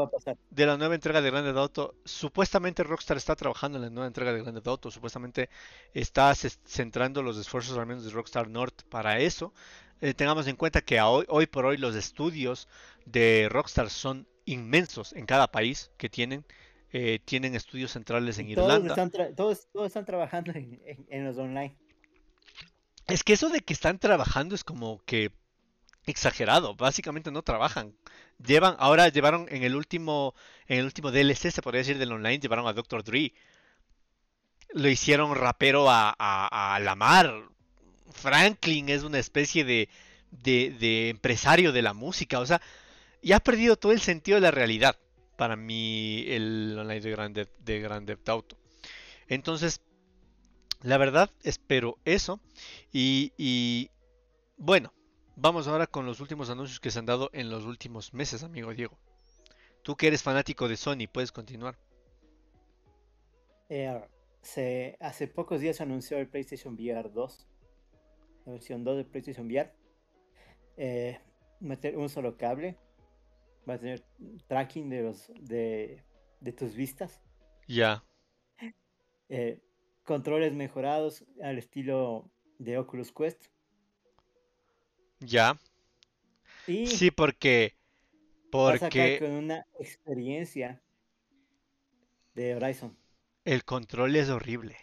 de la nueva entrega de Grand Theft Auto. Supuestamente Rockstar está trabajando en la nueva entrega de Grand Theft Auto. Supuestamente está centrando los esfuerzos al menos de Rockstar North para eso. Eh, tengamos en cuenta que hoy, hoy por hoy los estudios de Rockstar son inmensos en cada país que tienen. Eh, tienen estudios centrales en Todos Irlanda. están, todos, todos están trabajando en, en- en los online. Es que eso de que están trabajando es como que exagerado. Básicamente no trabajan. Llevan, ahora llevaron en el último, en el último DLC, se podría decir del online, llevaron a Dr. Dre. Lo hicieron rapero a, a, a Lamar. Franklin es una especie de, de, de empresario de la música. O sea, ya ha perdido todo el sentido de la realidad para mí el online de Grand Theft, Auto. Entonces, la verdad, espero eso. Y, bueno, vamos ahora con los últimos anuncios que se han dado en los últimos meses, amigo Diego. Tú que eres fanático de Sony, puedes continuar. Eh, se, hace pocos días se anunció el PlayStation VR 2, la versión 2 de PlayStation VR. Eh, meter un solo cable, va a tener tracking de, los, de, de tus vistas, Ya, eh, controles mejorados al estilo de Oculus Quest. ya. Y Sí, porque, porque con una experiencia de Horizon. el control es horrible.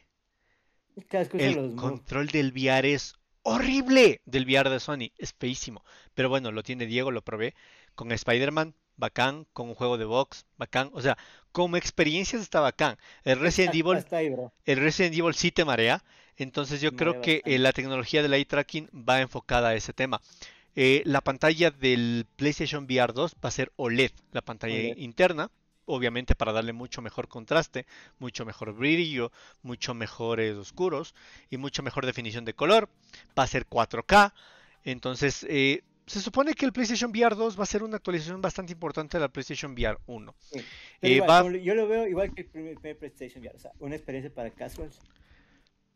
El los control del VR es horrible del VR de Sony, es feísimo. Pero bueno, lo tiene Diego, lo probé. Con Spider-Man, bacán. Con un juego de box, bacán. O sea, como experiencias está bacán. El Resident [laughs] Evil, ahí, el Resident Evil sí te marea. Entonces yo Me creo que eh, la tecnología del eye tracking va enfocada a ese tema. Eh, la pantalla del PlayStation VR 2 va a ser OLED, la pantalla OLED. interna, obviamente para darle mucho mejor contraste, mucho mejor brillo, mucho mejores oscuros y mucho mejor definición de color. Va a ser 4K. Entonces, eh, se supone que el PlayStation VR 2 va a ser una actualización bastante importante de la PlayStation VR 1. Pero Eh, igual, va- como yo lo veo igual que el primer, PlayStation VR, o sea, una experiencia para casuals.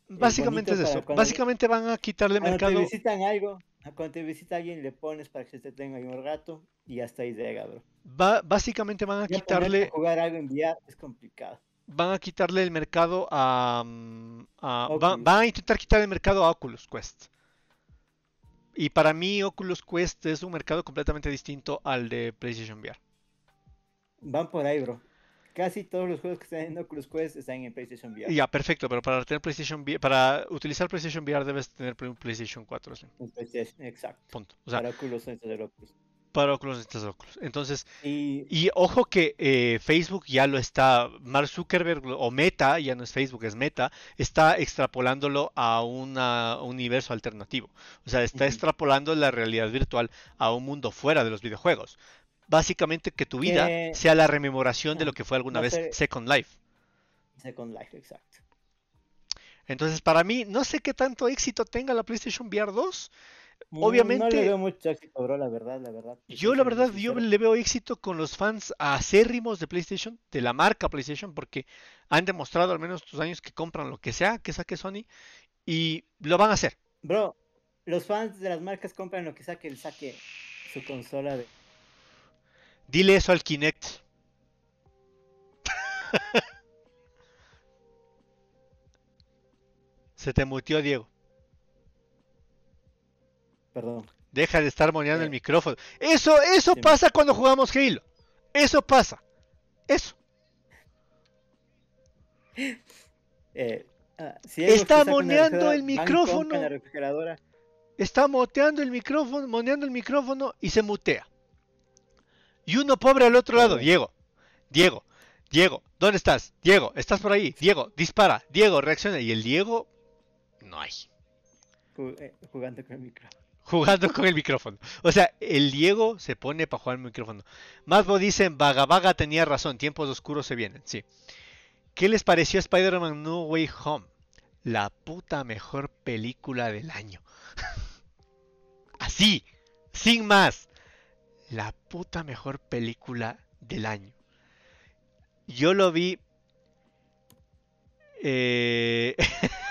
Básicamente es eso. cuando- Básicamente van a quitarle Cuando te mercado. visitan algo, cuando te visita alguien le pones para que se te tenga ahí un rato y hasta ahí llega, bro. va- básicamente van a Ya quitarle jugar algo en VR es complicado. van a quitarle el mercado a, mm, a- va- Oculus. van a intentar quitar el mercado a Oculus Quest. Y para mí Oculus Quest es un mercado completamente distinto al de PlayStation VR. Van por ahí, bro. Casi todos los juegos que están en Oculus Quest están en PlayStation VR. Ya, perfecto, pero para tener PlayStation VR, para utilizar PlayStation VR debes tener un PlayStation 4, sí, En PlayStation, exacto. punto. O sea, para Oculus, el Oculus. Para Oculus necesitas Oculus. Entonces, Y y ojo que eh, Facebook ya lo está, Mark Zuckerberg o Meta, ya no es Facebook, es Meta, está extrapolándolo a una- un universo alternativo. O sea, está extrapolando la realidad virtual a un mundo fuera de los videojuegos. Básicamente que tu vida Que- sea la rememoración de lo que fue alguna vez Second Life. Second Life, exacto. Entonces, para mí, no sé qué tanto éxito tenga la PlayStation VR 2. No Obviamente- le veo mucho éxito, bro, la verdad, la verdad. te Yo la verdad, yo le veo éxito con los fans acérrimos de PlayStation, de la marca PlayStation, porque han demostrado al menos estos años que compran lo que sea que saque Sony y lo van a hacer. Bro, los fans de las marcas compran lo que saque el saque su consola de. Dile eso al Kinect. [laughs] Se te muteó, Diego. Perdón. Deja de estar moneando el Eh. micrófono. Eso, eso Sí, pasa cuando jugamos Halo. Eso pasa. Eso. [laughs] Eh, ah, si Está moneando el micrófono. la. Está moteando el micrófono, moneando el micrófono y se mutea. Y uno pobre al otro lado. Diego, Diego, Diego, ¿dónde estás? Diego, ¿estás por ahí? Diego, dispara, Diego, reacciona. Y el Diego, no hay, eh, jugando con el micrófono. Jugando con el micrófono. O sea, el Diego se pone para jugar el micrófono. Masbo dicen, Vaga Vaga tenía razón, tiempos oscuros se vienen, sí. ¿Qué les pareció Spider-Man No Way Home? la puta mejor película del año. [laughs] Así, sin más. La puta mejor película del año. Yo lo vi... Eh... [laughs]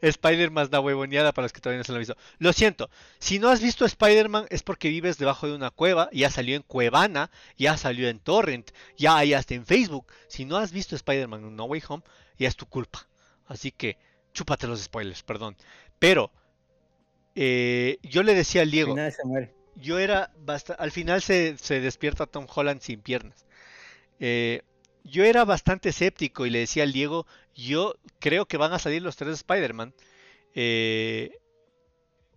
Spider-Man da huevoneada para los que todavía no se lo han visto. Lo siento, si no has visto Spider-Man es porque vives debajo de una cueva, ya salió en Cuevana, ya salió en Torrent, ya hay hasta en Facebook. Si no has visto Spider-Man No Way Home, ya es tu culpa. Así que chúpate los spoilers, perdón. Pero eh, yo le decía al Diego, yo era bastante, al final se, se, despierta Tom Holland sin piernas. Eh, yo era bastante escéptico y le decía al Diego, yo creo que van a salir los tres Spider-Man, eh,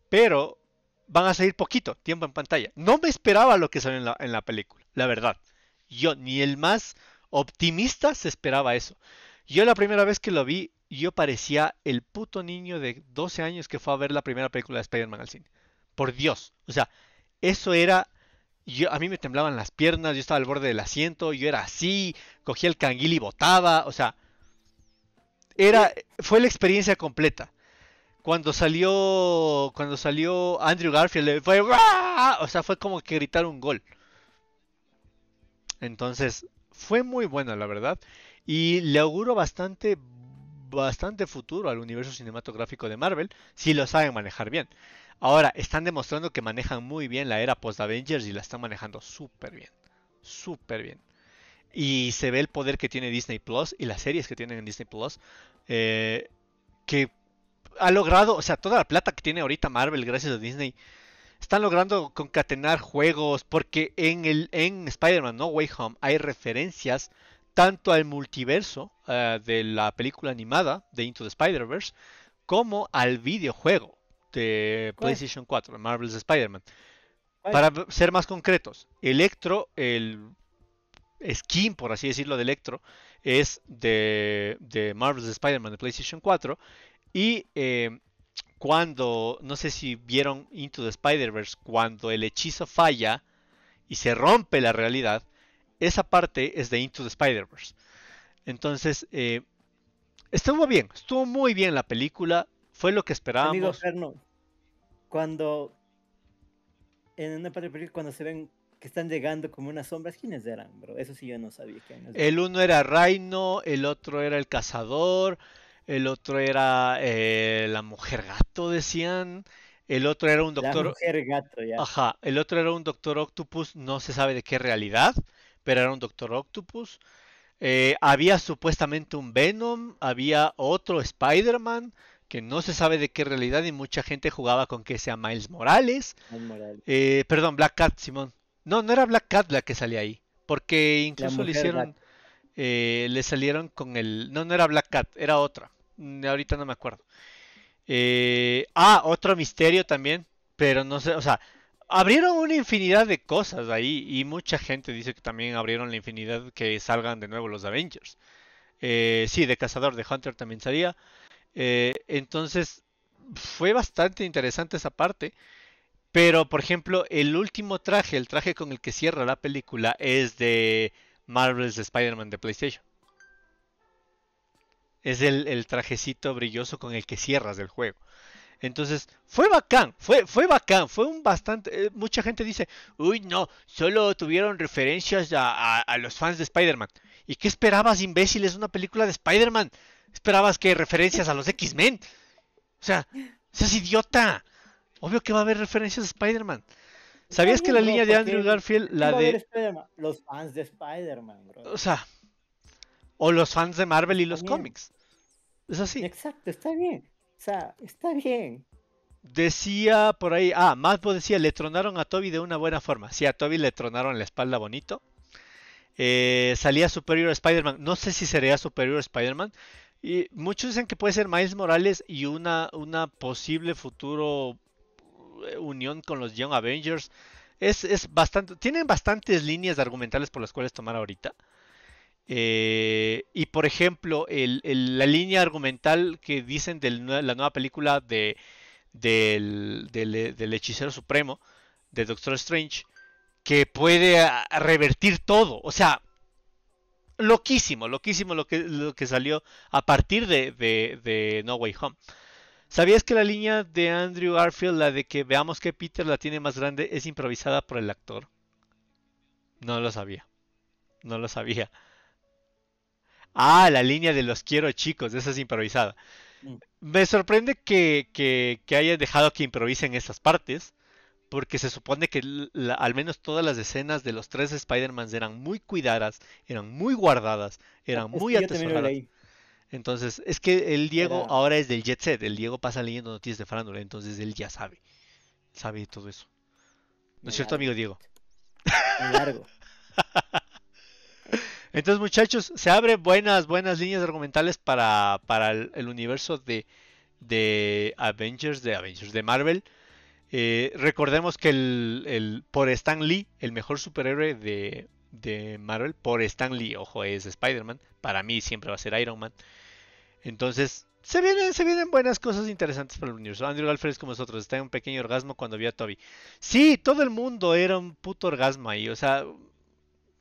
pero van a salir poquito tiempo en pantalla. No me esperaba lo que salió en la, en la película, la verdad. Yo, ni el más optimista se esperaba eso. Yo la primera vez que lo vi, yo parecía el puto niño de 12 años que fue a ver la primera película de Spider-Man al cine. Por Dios. O sea, eso era yo, a mí me temblaban las piernas, yo estaba al borde del asiento, yo era así, cogía el canguil y botaba, o sea, era, fue la experiencia completa. Cuando salió, cuando salió Andrew Garfield, fue, o sea, fue como que gritar un gol. Entonces, fue muy buena, la verdad, y le auguro bastante, bastante futuro al universo cinematográfico de Marvel, si lo saben manejar bien. Ahora, están demostrando que manejan muy bien la era post-Avengers y la están manejando súper bien. Súper bien. Y se ve el poder que tiene Disney Plus y las series que tienen en Disney Plus. Eh, que ha logrado, o sea, toda la plata que tiene ahorita Marvel gracias a Disney. Están logrando concatenar juegos porque en, el, en Spider-Man No Way Home hay referencias tanto al multiverso uh, de la película animada de Into the Spider-Verse como al videojuego de PlayStation 4, Marvel's Spider-Man. Para ser más concretos, Electro, el skin, por así decirlo, de Electro, es de, de Marvel's Spider-Man de PlayStation 4. Y eh, cuando, no sé si vieron Into the Spider-Verse, cuando el hechizo falla y se rompe la realidad, esa parte es de Into the Spider-Verse. Entonces, eh, estuvo bien, estuvo muy bien la película. Fue lo que esperábamos. Cuando en una parte película cuando se ven que están llegando como unas sombras, ¿quiénes eran, bro? Eso sí yo no sabía. El uno era Rhino, el otro era el cazador, el otro era eh, la mujer gato, decían. El otro era un doctor. La mujer gato, ya. Ajá. El otro era un doctor Octopus, no se sabe de qué realidad, pero era un doctor Octopus. Eh, había supuestamente un Venom, había otro Spider-Man, que no se sabe de qué realidad y mucha gente jugaba con que sea Miles Morales. Eh, perdón, Black Cat, Simón. No, no era Black Cat la que salía ahí, porque incluso le hicieron, eh, le salieron con el, no, no era Black Cat, era otra. Mm, ahorita no me acuerdo. Eh, ah, otro misterio también, pero no sé, o sea, abrieron una infinidad de cosas ahí y mucha gente dice que también abrieron la infinidad que salgan de nuevo los Avengers. sí, de Cazador de Hunter también salía. Eh, entonces, fue bastante interesante esa parte. Pero, por ejemplo, el último traje, el traje con el que cierra la película, es de Marvel's Spider-Man de PlayStation. Es el, trajecito brilloso con el que cierras el juego. Entonces, fue bacán, fue, fue bacán, fue un bastante... Eh, mucha gente dice, uy, no, solo tuvieron referencias a, a los fans de Spider-Man. ¿Y qué esperabas, imbécil? Es una película de Spider-Man esperabas que referencias a los X-Men. O sea, seas idiota. Obvio que va a haber referencias a Spider-Man. ¿Sabías que la línea de Andrew Garfield, la de... Los fans de Spider-Man, bro. O sea, o los fans de Marvel y los cómics. Es así. Exacto, está bien. O sea, está bien. Decía por ahí, ah, Madbo decía, le tronaron a Toby de una buena forma. Sí, a Toby le tronaron la espalda bonito. Eh, salía Superior Spider-Man. No sé si sería Superior Spider-Man, y muchos dicen que puede ser Miles Morales y una, una posible futuro eh, unión con los Young Avengers. Es, es bastante. Tienen bastantes líneas argumentales por las cuales tomar ahorita. Eh, y por ejemplo, el, la línea argumental que dicen de la nueva película de, del, del, hechicero supremo, de Doctor Strange, que puede revertir todo. O sea, loquísimo, loquísimo lo que, lo que salió a partir de, de, de No Way Home. ¿Sabías que la línea de Andrew Garfield, la de que veamos que Peter la tiene más grande, es improvisada por el actor? No lo sabía. No lo sabía. Ah, la línea de los quiero chicos, esa es improvisada. Mm. Me sorprende que, que, que haya dejado que improvisen esas partes, porque se supone que la- al menos todas las escenas de los tres Spider-Mans eran muy cuidadas, eran muy guardadas, eran Es muy atesoradas. Entonces, es que el Diego Era- ahora es del Jet Set, el Diego pasa leyendo noticias de farándula, entonces él ya sabe, sabe todo eso. ¿No es cierto, amigo Diego? Muy largo. [laughs] Entonces, muchachos, se abren buenas, buenas líneas argumentales para, para el, el universo de, de Avengers, de Avengers, de Marvel. Eh, recordemos que el, por Stan Lee, el mejor superhéroe de, de Marvel, por Stan Lee, ojo, es Spider-Man. Para mí siempre va a ser Iron Man. Entonces, se vienen, se vienen buenas cosas interesantes para el universo. Andrew es como nosotros, está en un pequeño orgasmo cuando vio a Toby. Sí, todo el mundo era un puto orgasmo ahí, o sea,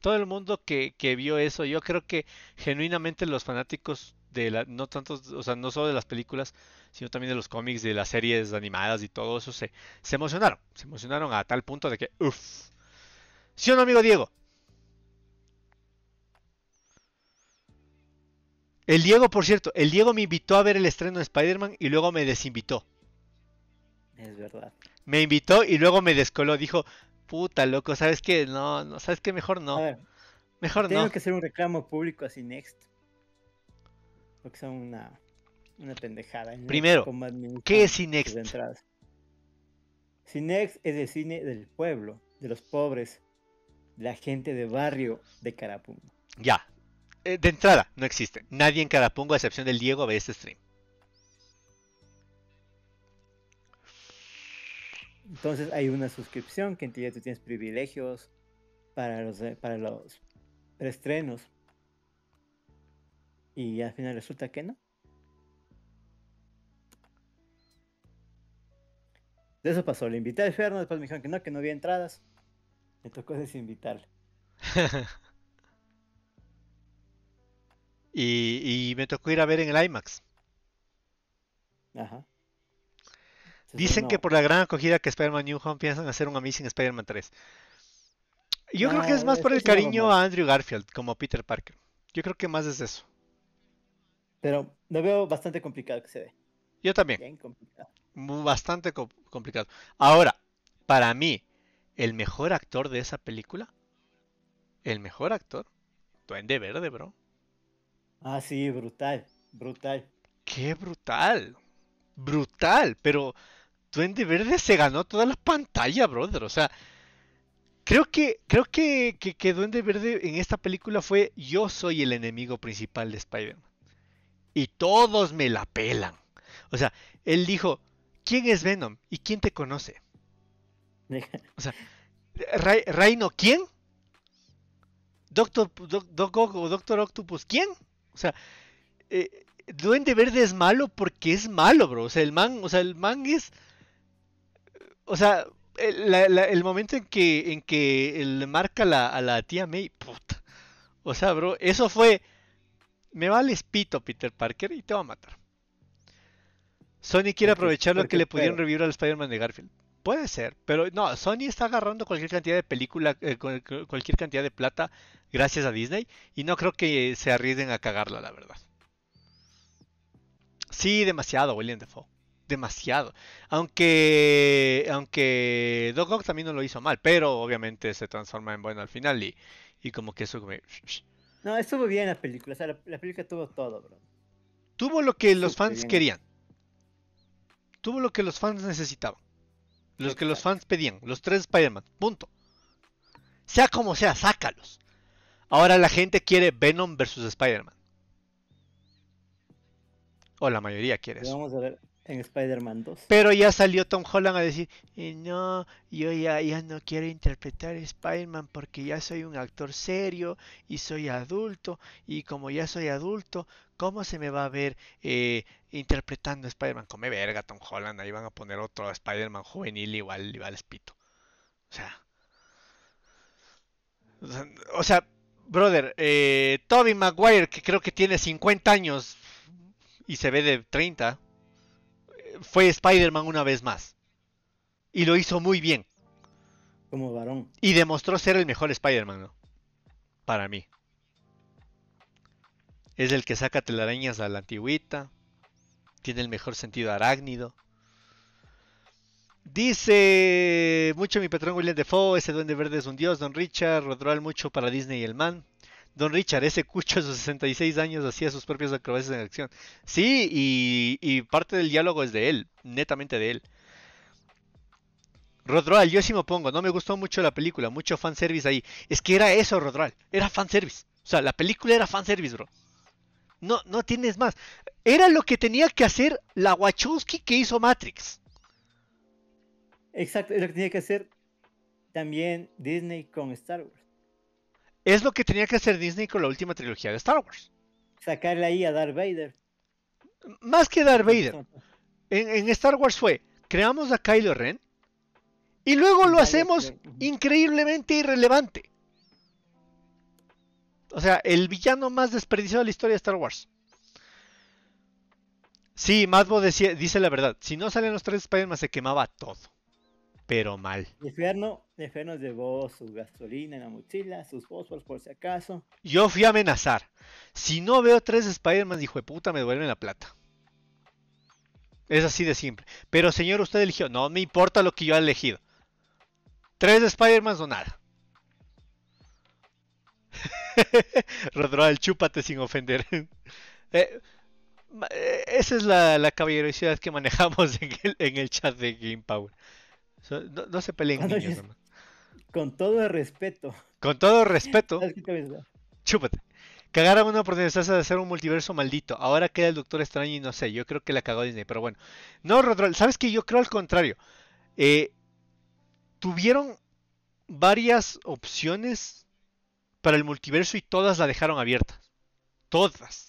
todo el mundo que, que vio eso, yo creo que genuinamente los fanáticos de la, no tantos, o sea, no solo de las películas, sino también de los cómics, de las series animadas y todo eso, se, se emocionaron, se emocionaron a tal punto de que, uff. ¿Sí o no, amigo Diego? El Diego, por cierto, el Diego me invitó a ver el estreno de Spider-Man y luego me desinvitó. Es verdad. Me invitó y luego me descoló. Dijo, puta loco, ¿sabes qué? No, no, ¿sabes qué? Mejor no. ver, Mejor tengo no. que hacer un reclamo público así Next. Porque son una, una pendejada. ¿no? Primero, ¿Qué es Cinext? Cinext es el cine del pueblo, de los pobres, de la gente de barrio de Carapungo. Ya. Eh, de entrada, no existe. Nadie en Carapungo, a excepción del Diego, ve este stream. Entonces hay una suscripción que en teoría tú tienes privilegios para los, eh, para los estrenos. Y al final resulta que no. De eso pasó, le invité al Ferno, después me dijeron que no, que no había entradas. Me tocó desinvitarle. [laughs] y, y me tocó ir a ver en el IMAX. Ajá. Dicen que por la gran acogida que Spider-Man New Home piensan hacer un Amazing Spider-Man 3. Yo creo que es Ah, más por es el es cariño a Andrew Garfield como Peter Parker. Yo creo que más es eso. Pero lo veo bastante complicado que se dé. Yo también. Bien complicado. Bastante co- complicado. Ahora, para mí, el mejor actor de esa película, el mejor actor, Duende Verde, bro. Ah, sí, brutal. Brutal. Qué brutal. Brutal. Pero Duende Verde se ganó toda la pantalla, brother. O sea, creo que, creo que, que, que Duende Verde en esta película fue yo soy el enemigo principal de Spider-Man. Y todos me la pelan. O sea, él dijo, ¿quién es Venom? ¿Y quién te conoce? Rai- Reino, ¿quién? Doctor, Doc, o Doctor Octopus, ¿quién? O sea, eh, Duende Verde es malo porque es malo, bro. O sea, el man, o sea, el man es, o sea, el, momento en que, en que marca a la tía May, puta. O sea, bro, eso fue, me vales pito, Peter Parker, y te va a matar. Sony quiere aprovechar lo que le pudieron revivir al Spider-Man de Garfield. Puede ser, pero no, Sony está agarrando cualquier cantidad de película, eh, cual- cual- cualquier cantidad de plata gracias a Disney y no creo que se arriesguen a cagarla, la verdad. Sí, demasiado, William Defoe. Demasiado. Aunque, aunque Doc Ock también no lo hizo mal, pero obviamente se transforma en bueno al final y, y como que eso como- No, estuvo bien la película. O sea, la, la película tuvo todo, bro. tuvo lo que los Súper fans bien. querían. Tuvo lo que los fans necesitaban. Los que los fans pedían. Los tres Spider-Man. Punto. Sea como sea, sácalos. Ahora la gente quiere Venom versus Spider-Man. O la mayoría quiere eso. vamos a ver en Spider-Man 2. Pero ya salió Tom Holland a decir, "Eh, no, yo ya, no quiero interpretar Spider-Man porque ya soy un actor serio y soy adulto y como ya soy adulto, ¿cómo se me va a ver eh, interpretando Spider-Man? Come verga Tom Holland, ahí van a poner otro Spider-Man juvenil igual, igual es pito. O sea, o sea, brother, eh, Toby Maguire, que creo que tiene 50 años y se ve de 30, eh, fue Spider-Man una vez más. Y lo hizo muy bien. Como varón. Y demostró ser el mejor Spider-Man, ¿no? Para mí. Es el que saca telarañas a la antigüita. Tiene el mejor sentido arácnido. Dice mucho mi patrón William Defoe, ese duende verde es un dios, Don Richard, Rodroal mucho para Disney y el man. Don Richard, ese cucho a sus 66 años hacía sus propias acrobacias en acción. Sí, y, parte del diálogo es de él, netamente de él. Rodroal, yo sí me pongo, no me gustó mucho la película, mucho fanservice ahí. Es que era eso, Rodroal, era fanservice. O sea, la película era fanservice, bro. No, no tienes más. Era lo que tenía que hacer la Wachowski que hizo Matrix. Exacto, es lo que tenía que hacer también Disney con Star Wars. Es lo que tenía que hacer Disney con la última trilogía de Star Wars. Sacarle ahí a Darth Vader. Más que Darth Vader. [laughs] En, en Star Wars fue, creamos a Kylo Ren y luego lo hacemos increíblemente irrelevante. O sea, el villano más desperdiciado de la historia de Star Wars. Sí, Madbo decía, dice la verdad. Si no salen los tres Spider-Man se quemaba todo. Pero mal. Inferno, Inferno llevó su gasolina en la mochila, sus fósforos por si acaso. Yo fui a amenazar. Si no veo tres Spider-Man, hijo de puta, me devuelven la plata. Es así de simple. Pero señor, usted eligió. No me importa lo que yo haya elegido. Tres Spider-Man o nada. [laughs] Rodroal, chúpate sin ofender. [laughs] Eh, eh, esa es la, la caballerosidad que manejamos [laughs] en el, en el chat de Game Power. So, no, no se peleen Cuando niños, hermano. Con todo el respeto. Con todo respeto, [laughs] chúpate. Cagaron una oportunidad de hacer un multiverso maldito. Ahora queda el Doctor Extraño y no sé. Yo creo que la cagó Disney, pero bueno. No, Rodroal, ¿sabes que Yo creo al contrario. Eh, tuvieron varias opciones para el multiverso y todas la dejaron abierta. Todas.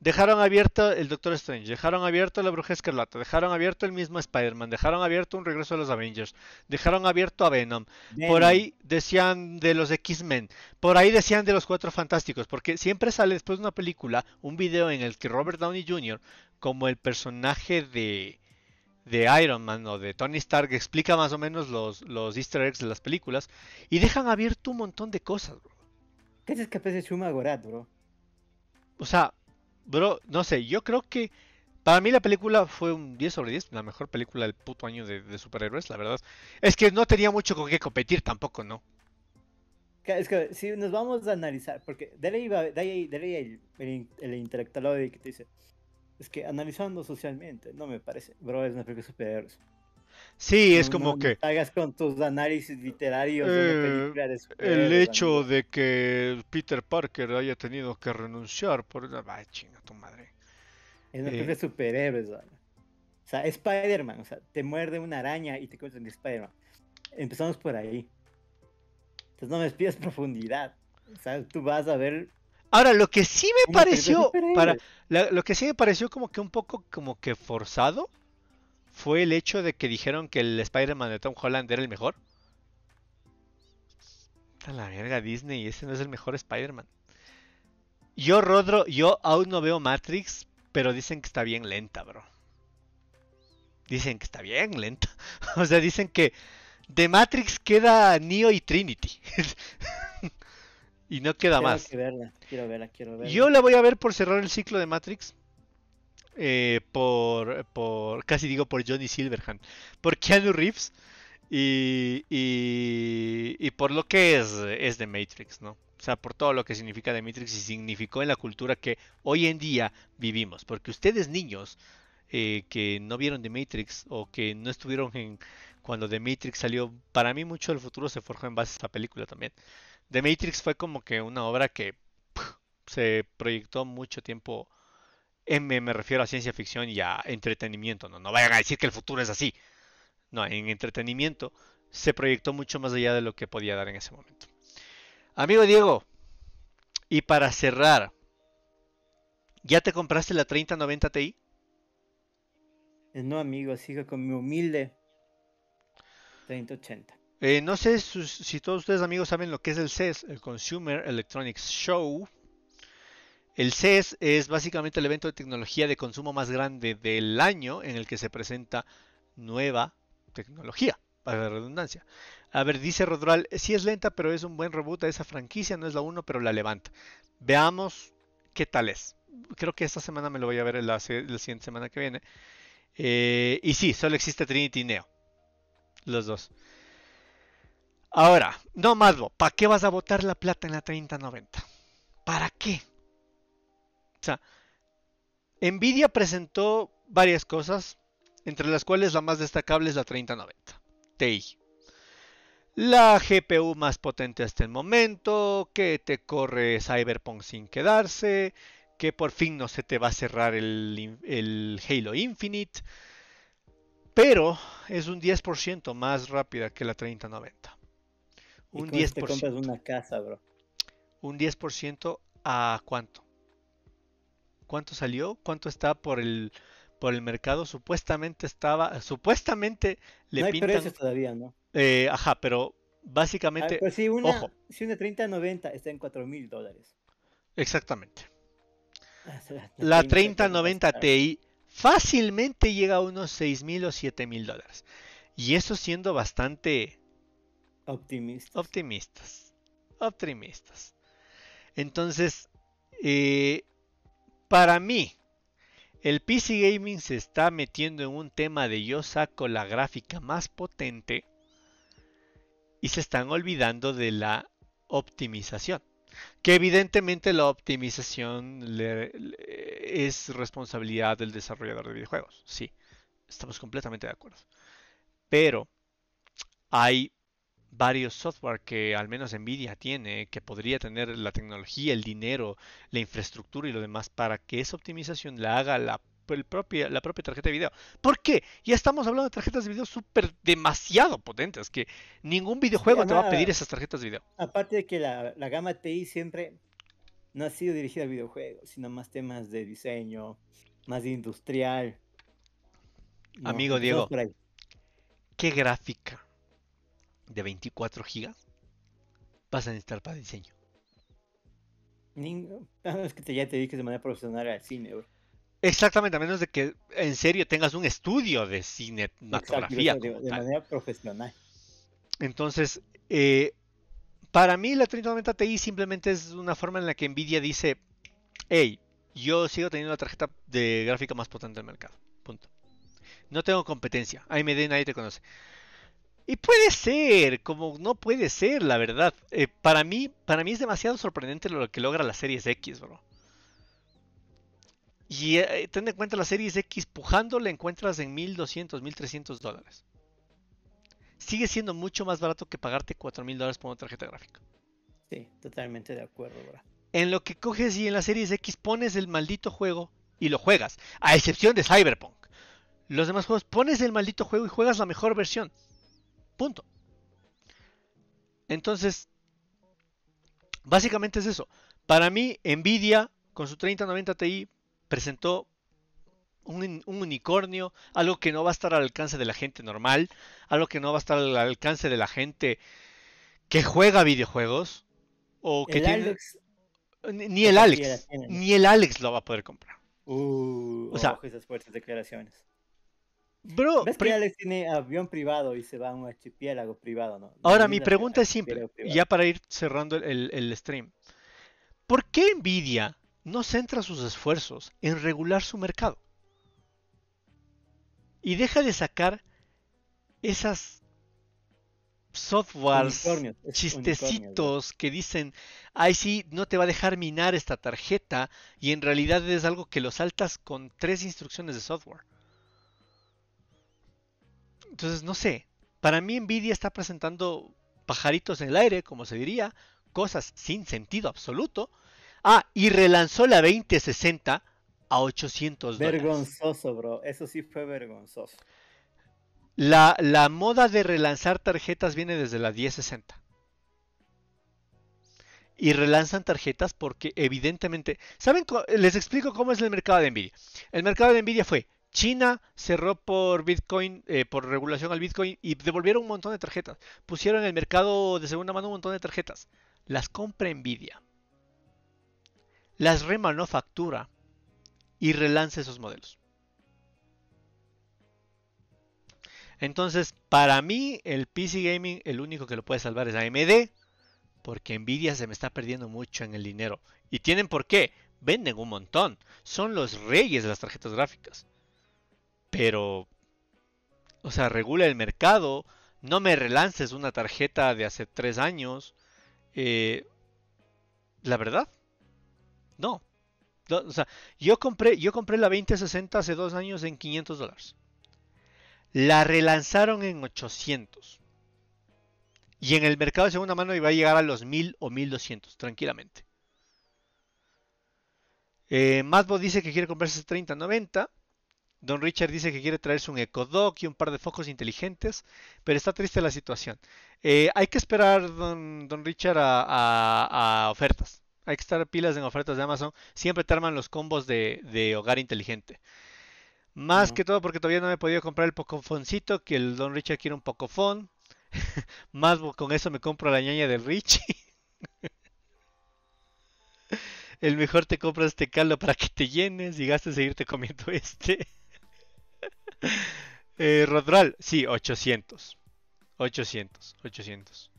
Dejaron abierto el Doctor Strange, dejaron abierto la Bruja Escarlata, dejaron abierto el mismo Spider-Man, dejaron abierto un regreso de los Avengers, dejaron abierto a Venom, por ahí decían de los X-Men, por ahí decían de los Cuatro Fantásticos, porque siempre sale después de una película un video en el que Robert Downey Jr., como el personaje de, de Iron Man o de Tony Stark, explica más o menos los, los easter eggs de las películas y dejan abierto un montón de cosas, bro. ¿Qué es capaz de bro? O sea, bro, no sé, yo creo que para mí la película fue un 10 sobre 10, la mejor película del puto año de, superhéroes, la verdad. Es que no tenía mucho con qué competir tampoco, ¿no? Es que si nos vamos a analizar, porque de ahí va, de ahí, de el, el, el intelectual que te dice, es que analizando socialmente, no me parece, bro, es una película de superhéroes. Sí, es No- como no- que hagas con tus análisis literarios de Eh, una película de el hecho amigo. de que Peter Parker haya tenido que renunciar por... Ay, chinga tu madre. Es una eh, película de superhéroes. O sea, Spider-Man, o sea, te muerde una araña y te cuentas en Spider-Man. Empezamos por ahí. Entonces no me pidas profundidad. O sea, tú vas a ver Ahora, lo que sí me pareció, para, la- lo que sí me pareció como que un poco como que forzado fue el hecho de que dijeron que el Spider-Man de Tom Holland era el mejor. A la verga Disney, ese no es el mejor Spider-Man. Yo, Rodro, yo aún no veo Matrix, pero dicen que está bien lenta, bro. Dicen que está bien lenta. [laughs] O sea, dicen que de Matrix queda Neo y Trinity. [laughs] y no queda más. que verla, quiero verla, quiero verla. Yo la voy a ver por cerrar el ciclo de Matrix. Eh, por, por, casi digo por Johnny Silverhand. Por Keanu Reeves. Y, y, por lo que es, es de Matrix, ¿no? O sea, por todo lo que significa de Matrix y significó en la cultura que hoy en día vivimos. Porque ustedes niños eh, que no vieron The Matrix o que no estuvieron en cuando The Matrix salió, para mí mucho del futuro se forjó en base a esta película también. The Matrix fue como que una obra que se proyectó mucho tiempo, en, me, refiero a ciencia ficción y a entretenimiento, ¿no? No vayan a decir que el futuro es así. No, en entretenimiento se proyectó mucho más allá de lo que podía dar en ese momento. Amigo Diego, y para cerrar, ¿ya te compraste la 3090 Ti? Eh, No, amigo, sigo con mi humilde 3080. Eh, no sé si todos ustedes amigos saben lo que es el CES, el Consumer Electronics Show. El CES es básicamente el evento de tecnología de consumo más grande del año en el que se presenta nueva tecnología, para la redundancia. A ver, dice Rodral, sí es lenta, pero es un buen reboot a esa franquicia, no es la 1, pero la levanta. Veamos qué tal es. Creo que esta semana me lo voy a ver la, siguiente semana que viene. Eh, y sí, solo existe Trinity y Neo. Los dos. Ahora, no Madbo, ¿para qué vas a botar la plata en la 3090? ¿Para qué? O sea, Nvidia presentó varias cosas, entre las cuales la más destacable es la 3090 Ti. La GPU más potente hasta el momento, que te corre Cyberpunk sin quedarse, que por fin no se te va a cerrar el, Halo Infinite, pero es un 10% más rápida que la 3090. Y Un te 10%. compras una casa, bro. Un 10% a cuánto? ¿Cuánto salió? ¿Cuánto está por el por el mercado? Supuestamente estaba, supuestamente le no hay pintan, precios todavía, ¿no? eh, ajá, pero Ah, básicamente, pues si una, ojo. si una 3090 está en 4 mil dólares. exactamente. Ah, la- La 30 3090 está- Ti fácilmente llega a unos 6 mil o 7 mil dólares. Y eso siendo bastante Optimista. optimistas. Optimistas. Entonces, eh, para mí, el PC Gaming se está metiendo en un tema de yo saco la gráfica más potente y se están olvidando de la optimización. Que evidentemente la optimización es responsabilidad del desarrollador de videojuegos. Sí, estamos completamente de acuerdo. Pero hay varios software que al menos Nvidia tiene, que podría tener la tecnología, el dinero, la infraestructura y lo demás para que esa optimización la haga la, el propia, la propia tarjeta de video. ¿Por qué? Ya estamos hablando de tarjetas de video súper demasiado potentes, que ningún videojuego te va a pedir esas tarjetas de video. Aparte de que la, la gama TI siempre no ha sido dirigida al videojuego, sino más temas de diseño, más industrial. No, Amigo Diego. ¿Qué gráfica de 24 GB vas a necesitar para diseño? Ah, Es que te- ya te dediques de manera profesional al cine, bro. Exactamente, a menos de que en serio tengas un estudio de Exacto, cinematografía. de, manera profesional. Entonces, eh, para mí la 3090 Ti simplemente es una forma en la que Nvidia dice, hey, yo sigo teniendo la tarjeta de gráfica más potente del mercado. Punto. No tengo competencia. AMD nadie te conoce. Y puede ser, como no puede ser, la verdad. Eh, para mí, para mí es demasiado sorprendente lo que logra la Series X, bro. Y eh, ten en cuenta la Series X pujando la encuentras en 1200, 1300 dólares. Sigue siendo mucho más barato que pagarte 4000 dólares por una tarjeta gráfica. Sí, totalmente de acuerdo, bro. En lo que coges y en la Series X pones el maldito juego y lo juegas, a excepción de Cyberpunk. Los demás juegos pones el maldito juego y juegas la mejor versión. Punto. Entonces, básicamente es eso. Para mí, Nvidia con su 3090 Ti presentó un, un unicornio, algo que no va a estar al alcance de la gente normal, algo que no va a estar al alcance de la gente que juega videojuegos o que El tiene Alex. ni ni el Alex, ni el Alex lo va a poder comprar. Uh, O sea- esas fuertes declaraciones. Bro, ¿Ves pri- que Alex tiene avión privado y se va a un archipiélago privado, no? ahora mi pregunta es simple, ya para ir cerrando el, stream. ¿Por qué Nvidia no centra sus esfuerzos en regular su mercado? Y deja de sacar esas softwares Unicornios, chistecitos que dicen, ay sí, no te va a dejar minar esta tarjeta y en realidad es algo que lo saltas con tres instrucciones de software. Entonces, no sé, para mí Nvidia está presentando pajaritos en el aire, como se diría, cosas sin sentido absoluto. Ah, y relanzó la 2060 a 800 dólares. Vergonzoso, bro. Eso sí fue vergonzoso. La, la moda de relanzar tarjetas viene desde la 1060. Y relanzan tarjetas porque evidentemente... ¿Saben? Les explico cómo es el mercado de Nvidia. El mercado de Nvidia fue, China cerró por Bitcoin, eh, por regulación al Bitcoin y devolvieron un montón de tarjetas. Pusieron en el mercado de segunda mano un montón de tarjetas. Las compra Nvidia. Las remanufactura y relance esos modelos. Entonces, para mí, el PC Gaming, el único que lo puede salvar es AMD, porque Nvidia se me está perdiendo mucho en el dinero. ¿Y tienen por qué? Venden un montón. Son los reyes de las tarjetas gráficas. Pero, o sea, regula el mercado. No me relances una tarjeta de hace tres años. Eh, la verdad, no. O sea, yo compré, yo compré la 2060 hace dos años en 500 dólares. La relanzaron en 800. Y en el mercado de segunda mano iba a llegar a los 1000 o 1200, tranquilamente. Eh, dice que quiere comprarse 3090. Don Richard dice que quiere traerse un EcoDock y un par de focos inteligentes, pero está triste la situación. Eh, hay que esperar, don, Richard, a, ofertas. Hay que estar pilas en ofertas de Amazon. Siempre te arman los combos de, hogar inteligente. Más que todo porque todavía no me he podido comprar el Pocofoncito, que el Don Richard quiere un Pocofon. [laughs] Más con eso me compro la ñaña del Richie. [laughs] el mejor te compras este caldo para que te llenes y gastes seguirte comiendo este. Eh, Rodral, sí, 800. 800, 800.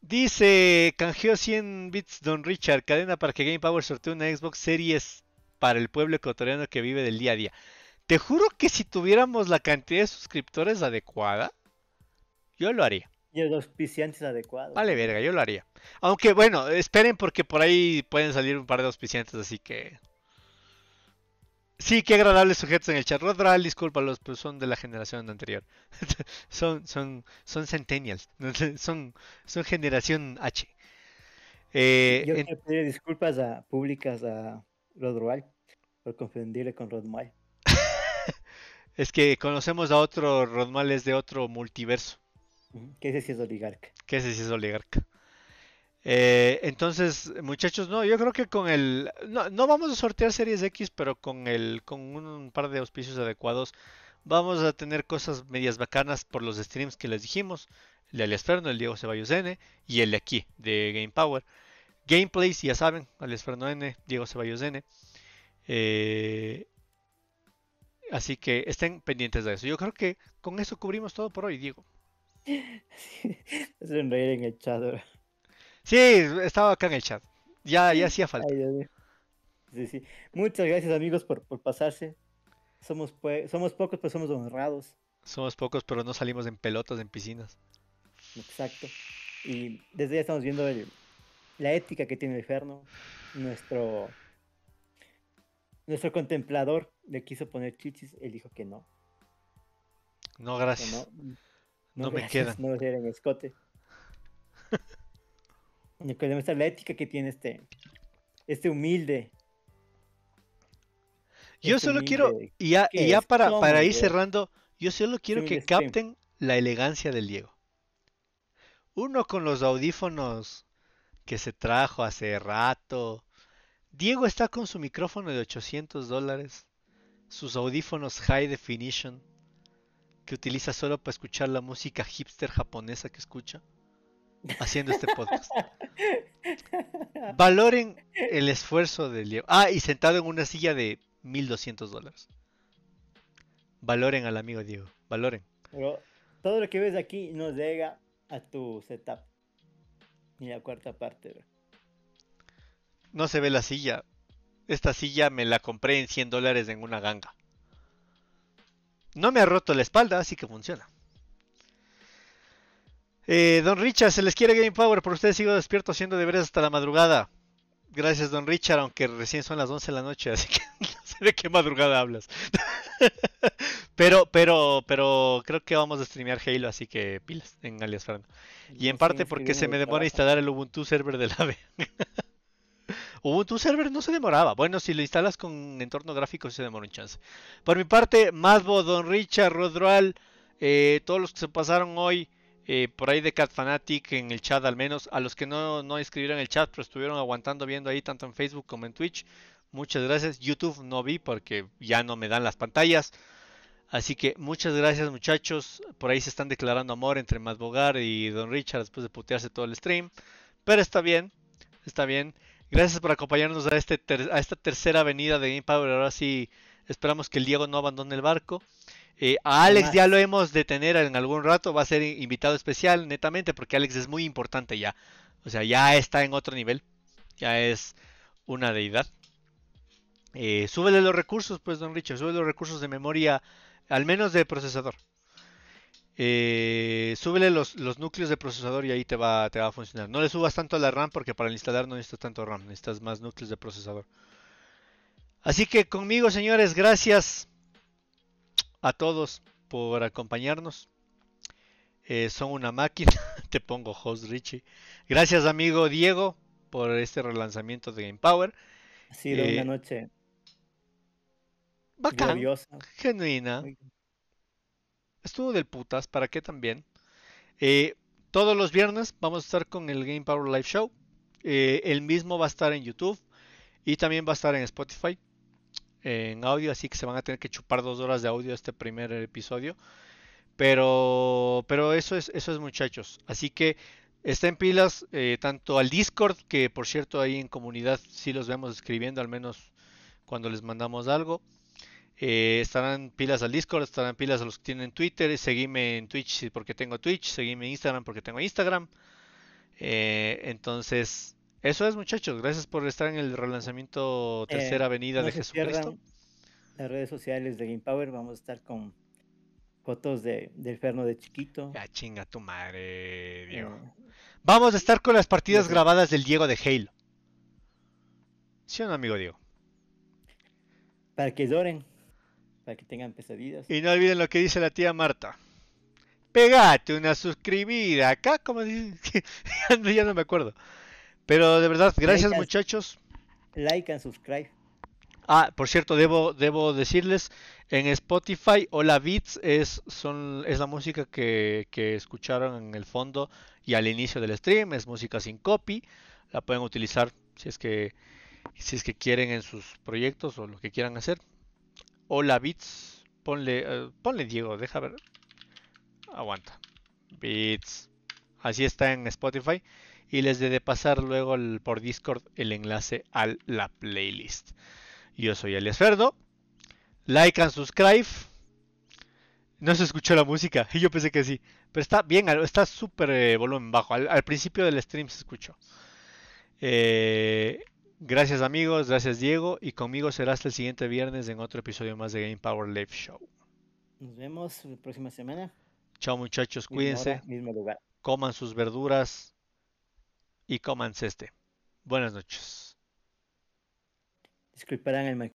Dice, canjeó 100 bits Don Richard, cadena para que Game Power sortee una Xbox Series para el pueblo ecuatoriano que vive del día a día. Te juro que si tuviéramos la cantidad de suscriptores adecuada, yo lo haría. Y los auspiciantes adecuados. Vale, verga, yo lo haría. Aunque bueno, esperen porque por ahí pueden salir un par de auspiciantes, así que Sí, qué agradables sujetos en el chat. Rodral, discúlpalos, pero son de la generación anterior. [laughs] son, son, son centennials. [laughs] son, son generación H. Eh, Yo quiero pedir disculpas a, públicas a Rodral por confundirle con Rodmal. [laughs] es que conocemos a otro Rodmal, es de otro multiverso. ¿Qué ese sí es oligarca? ¿Qué ese sí es oligarca? Eh, entonces, muchachos, no, yo creo que con el. No, vamos a sortear series X, pero con el. con un par de auspicios adecuados. Vamos a tener cosas medias bacanas por los streams que les dijimos. El de el Diego Ceballos N y el de aquí, de Game Power. Gameplays, ya saben, Alias Ferno N, Diego Ceballos N. Eh, así que estén pendientes de eso. Yo creo que con eso cubrimos todo por hoy, Diego. [laughs] reír en el chat. Sí, estaba acá en el chat. Ya, ya hacía falta. sí, sí. Muchas gracias amigos por, pasarse. Somos, somos pocos, pero somos honrados. Somos pocos, pero no salimos en pelotas en piscinas. Exacto. Y desde ya estamos viendo la ética que tiene el Inferno. Nuestro, nuestro contemplador le quiso poner chichis, él dijo que no. No, gracias. No, me queda. No lo en escote. [laughs] que demuestra la ética que tiene este, este humilde. Yo este solo quiero, y ya, para, para ir cerrando, yo solo quiero que capten la elegancia del Diego. Uno con los audífonos que se trajo hace rato. Diego está con su micrófono de 800 dólares, sus audífonos high definition, que utiliza solo para escuchar la música hipster japonesa que escucha haciendo este podcast. Valoren el esfuerzo de Diego. Ah, y sentado en una silla de 1200 dólares. Valoren al amigo Diego. Valoren. todo lo que ves aquí no llega a tu setup. Ni la cuarta parte. No se ve la silla. Esta silla me la compré en 100 dólares en una ganga. No me ha roto la espalda, así que funciona. Eh, don Richard, se les quiere Game Power, por ustedes sigo despierto haciendo deberes hasta la madrugada. Gracias, don Richard, aunque recién son las 11 de la noche, [laughs] así que no sé de qué madrugada hablas. [laughs] pero, pero, pero creo que vamos a streamear Halo, así que pilas en alias Fernando. Y en parte porque se me demora instalar el Ubuntu server de la B. [laughs] Ubuntu server no se demoraba. Bueno, si lo instalas con entorno gráfico se demora un chance. Por mi parte, Masbo, Don Richard, Rodroal, eh, todos los que se pasaron hoy. Eh, por ahí de Cat Fanatic en el chat al menos, a los que no, no escribieron el chat pero estuvieron aguantando viendo ahí tanto en Facebook como en Twitch, Muchas gracias. YouTube no vi porque ya no me dan las pantallas. Así que muchas gracias muchachos. Por ahí se están declarando amor entre Matt Bogar y Don Richard después de putearse todo el stream. Pero está bien, está bien. Gracias por acompañarnos a, este a esta tercera avenida de Game Power. Ahora sí esperamos que el Diego no abandone el barco. Eh, a Alex ya lo hemos de tener en algún rato. Va a ser invitado especial netamente porque Alex es muy importante ya. O sea, ya está en otro nivel. Ya es una deidad. Eh, súbele los recursos, pues, don Richard. Sube los recursos de memoria al menos de procesador. Eh, súbele los, núcleos de procesador y ahí te va, te va a funcionar. No le subas tanto a la RAM porque para instalar no necesitas tanto RAM, necesitas más núcleos de procesador. Así que conmigo, señores, gracias a todos por acompañarnos. Eh, son una máquina. [laughs] te pongo host Richie. Gracias, amigo Diego, por este relanzamiento de Game Power. Ha sido una eh, noche Bacán. Genuina. Estuvo del putas, ¿para qué también? Eh, todos los viernes vamos a estar con el Game Power Live Show. El mismo va a estar en YouTube y también va a estar en Spotify en audio, así que se van a tener que chupar dos horas de audio este primer episodio. Pero, pero eso es, eso es muchachos. Así que estén pilas eh, tanto al Discord, que por cierto ahí en comunidad sí los vemos escribiendo, al menos cuando les mandamos algo. Eh, estarán pilas al Discord, estarán pilas a los que tienen Twitter. Seguime en Twitch porque tengo Twitch. Seguime en Instagram porque tengo Instagram. Eh, entonces, eso es, muchachos. Gracias por estar en el relanzamiento eh, Tercera Avenida de Jesucristo. Las redes sociales de Game Power. Vamos a estar con fotos de, del Ferno de chiquito. Ya chinga tu madre, Diego. Vamos a estar con las partidas grabadas del Diego de Halo. ¿Sí o no, amigo Diego? Para que lloren para que tengan pesadillas. Y no olviden lo que dice la tía Marta. Pegate una suscribida acá, como dice, [laughs] ya no me acuerdo. Pero de verdad, gracias muchachos. Like and subscribe. Ah, por cierto, debo, debo decirles, en Spotify, Hola Beats es, son, es la música que, que escucharon en el fondo y al inicio del stream, es música sin copy, la pueden utilizar si es que si es que quieren en sus proyectos o lo que quieran hacer. Hola Bits. Ponle, eh, ponle Diego, deja ver. Aguanta. Bits. Así está en Spotify. Y les de pasar luego por Discord el enlace a la playlist. Yo soy Elias Ferdo. Like and subscribe. No se escuchó la música. Y [laughs] yo pensé que sí. Pero está bien, está súper eh, volumen bajo. Al, al, principio del stream se escuchó. Eh, Gracias amigos, gracias Diego y conmigo será hasta el siguiente viernes en otro episodio más de Game Power Live Show. Nos vemos la próxima semana. Chao muchachos, cuídense. mismo lugar. Coman sus verduras y coman este. Buenas noches. Disculparán el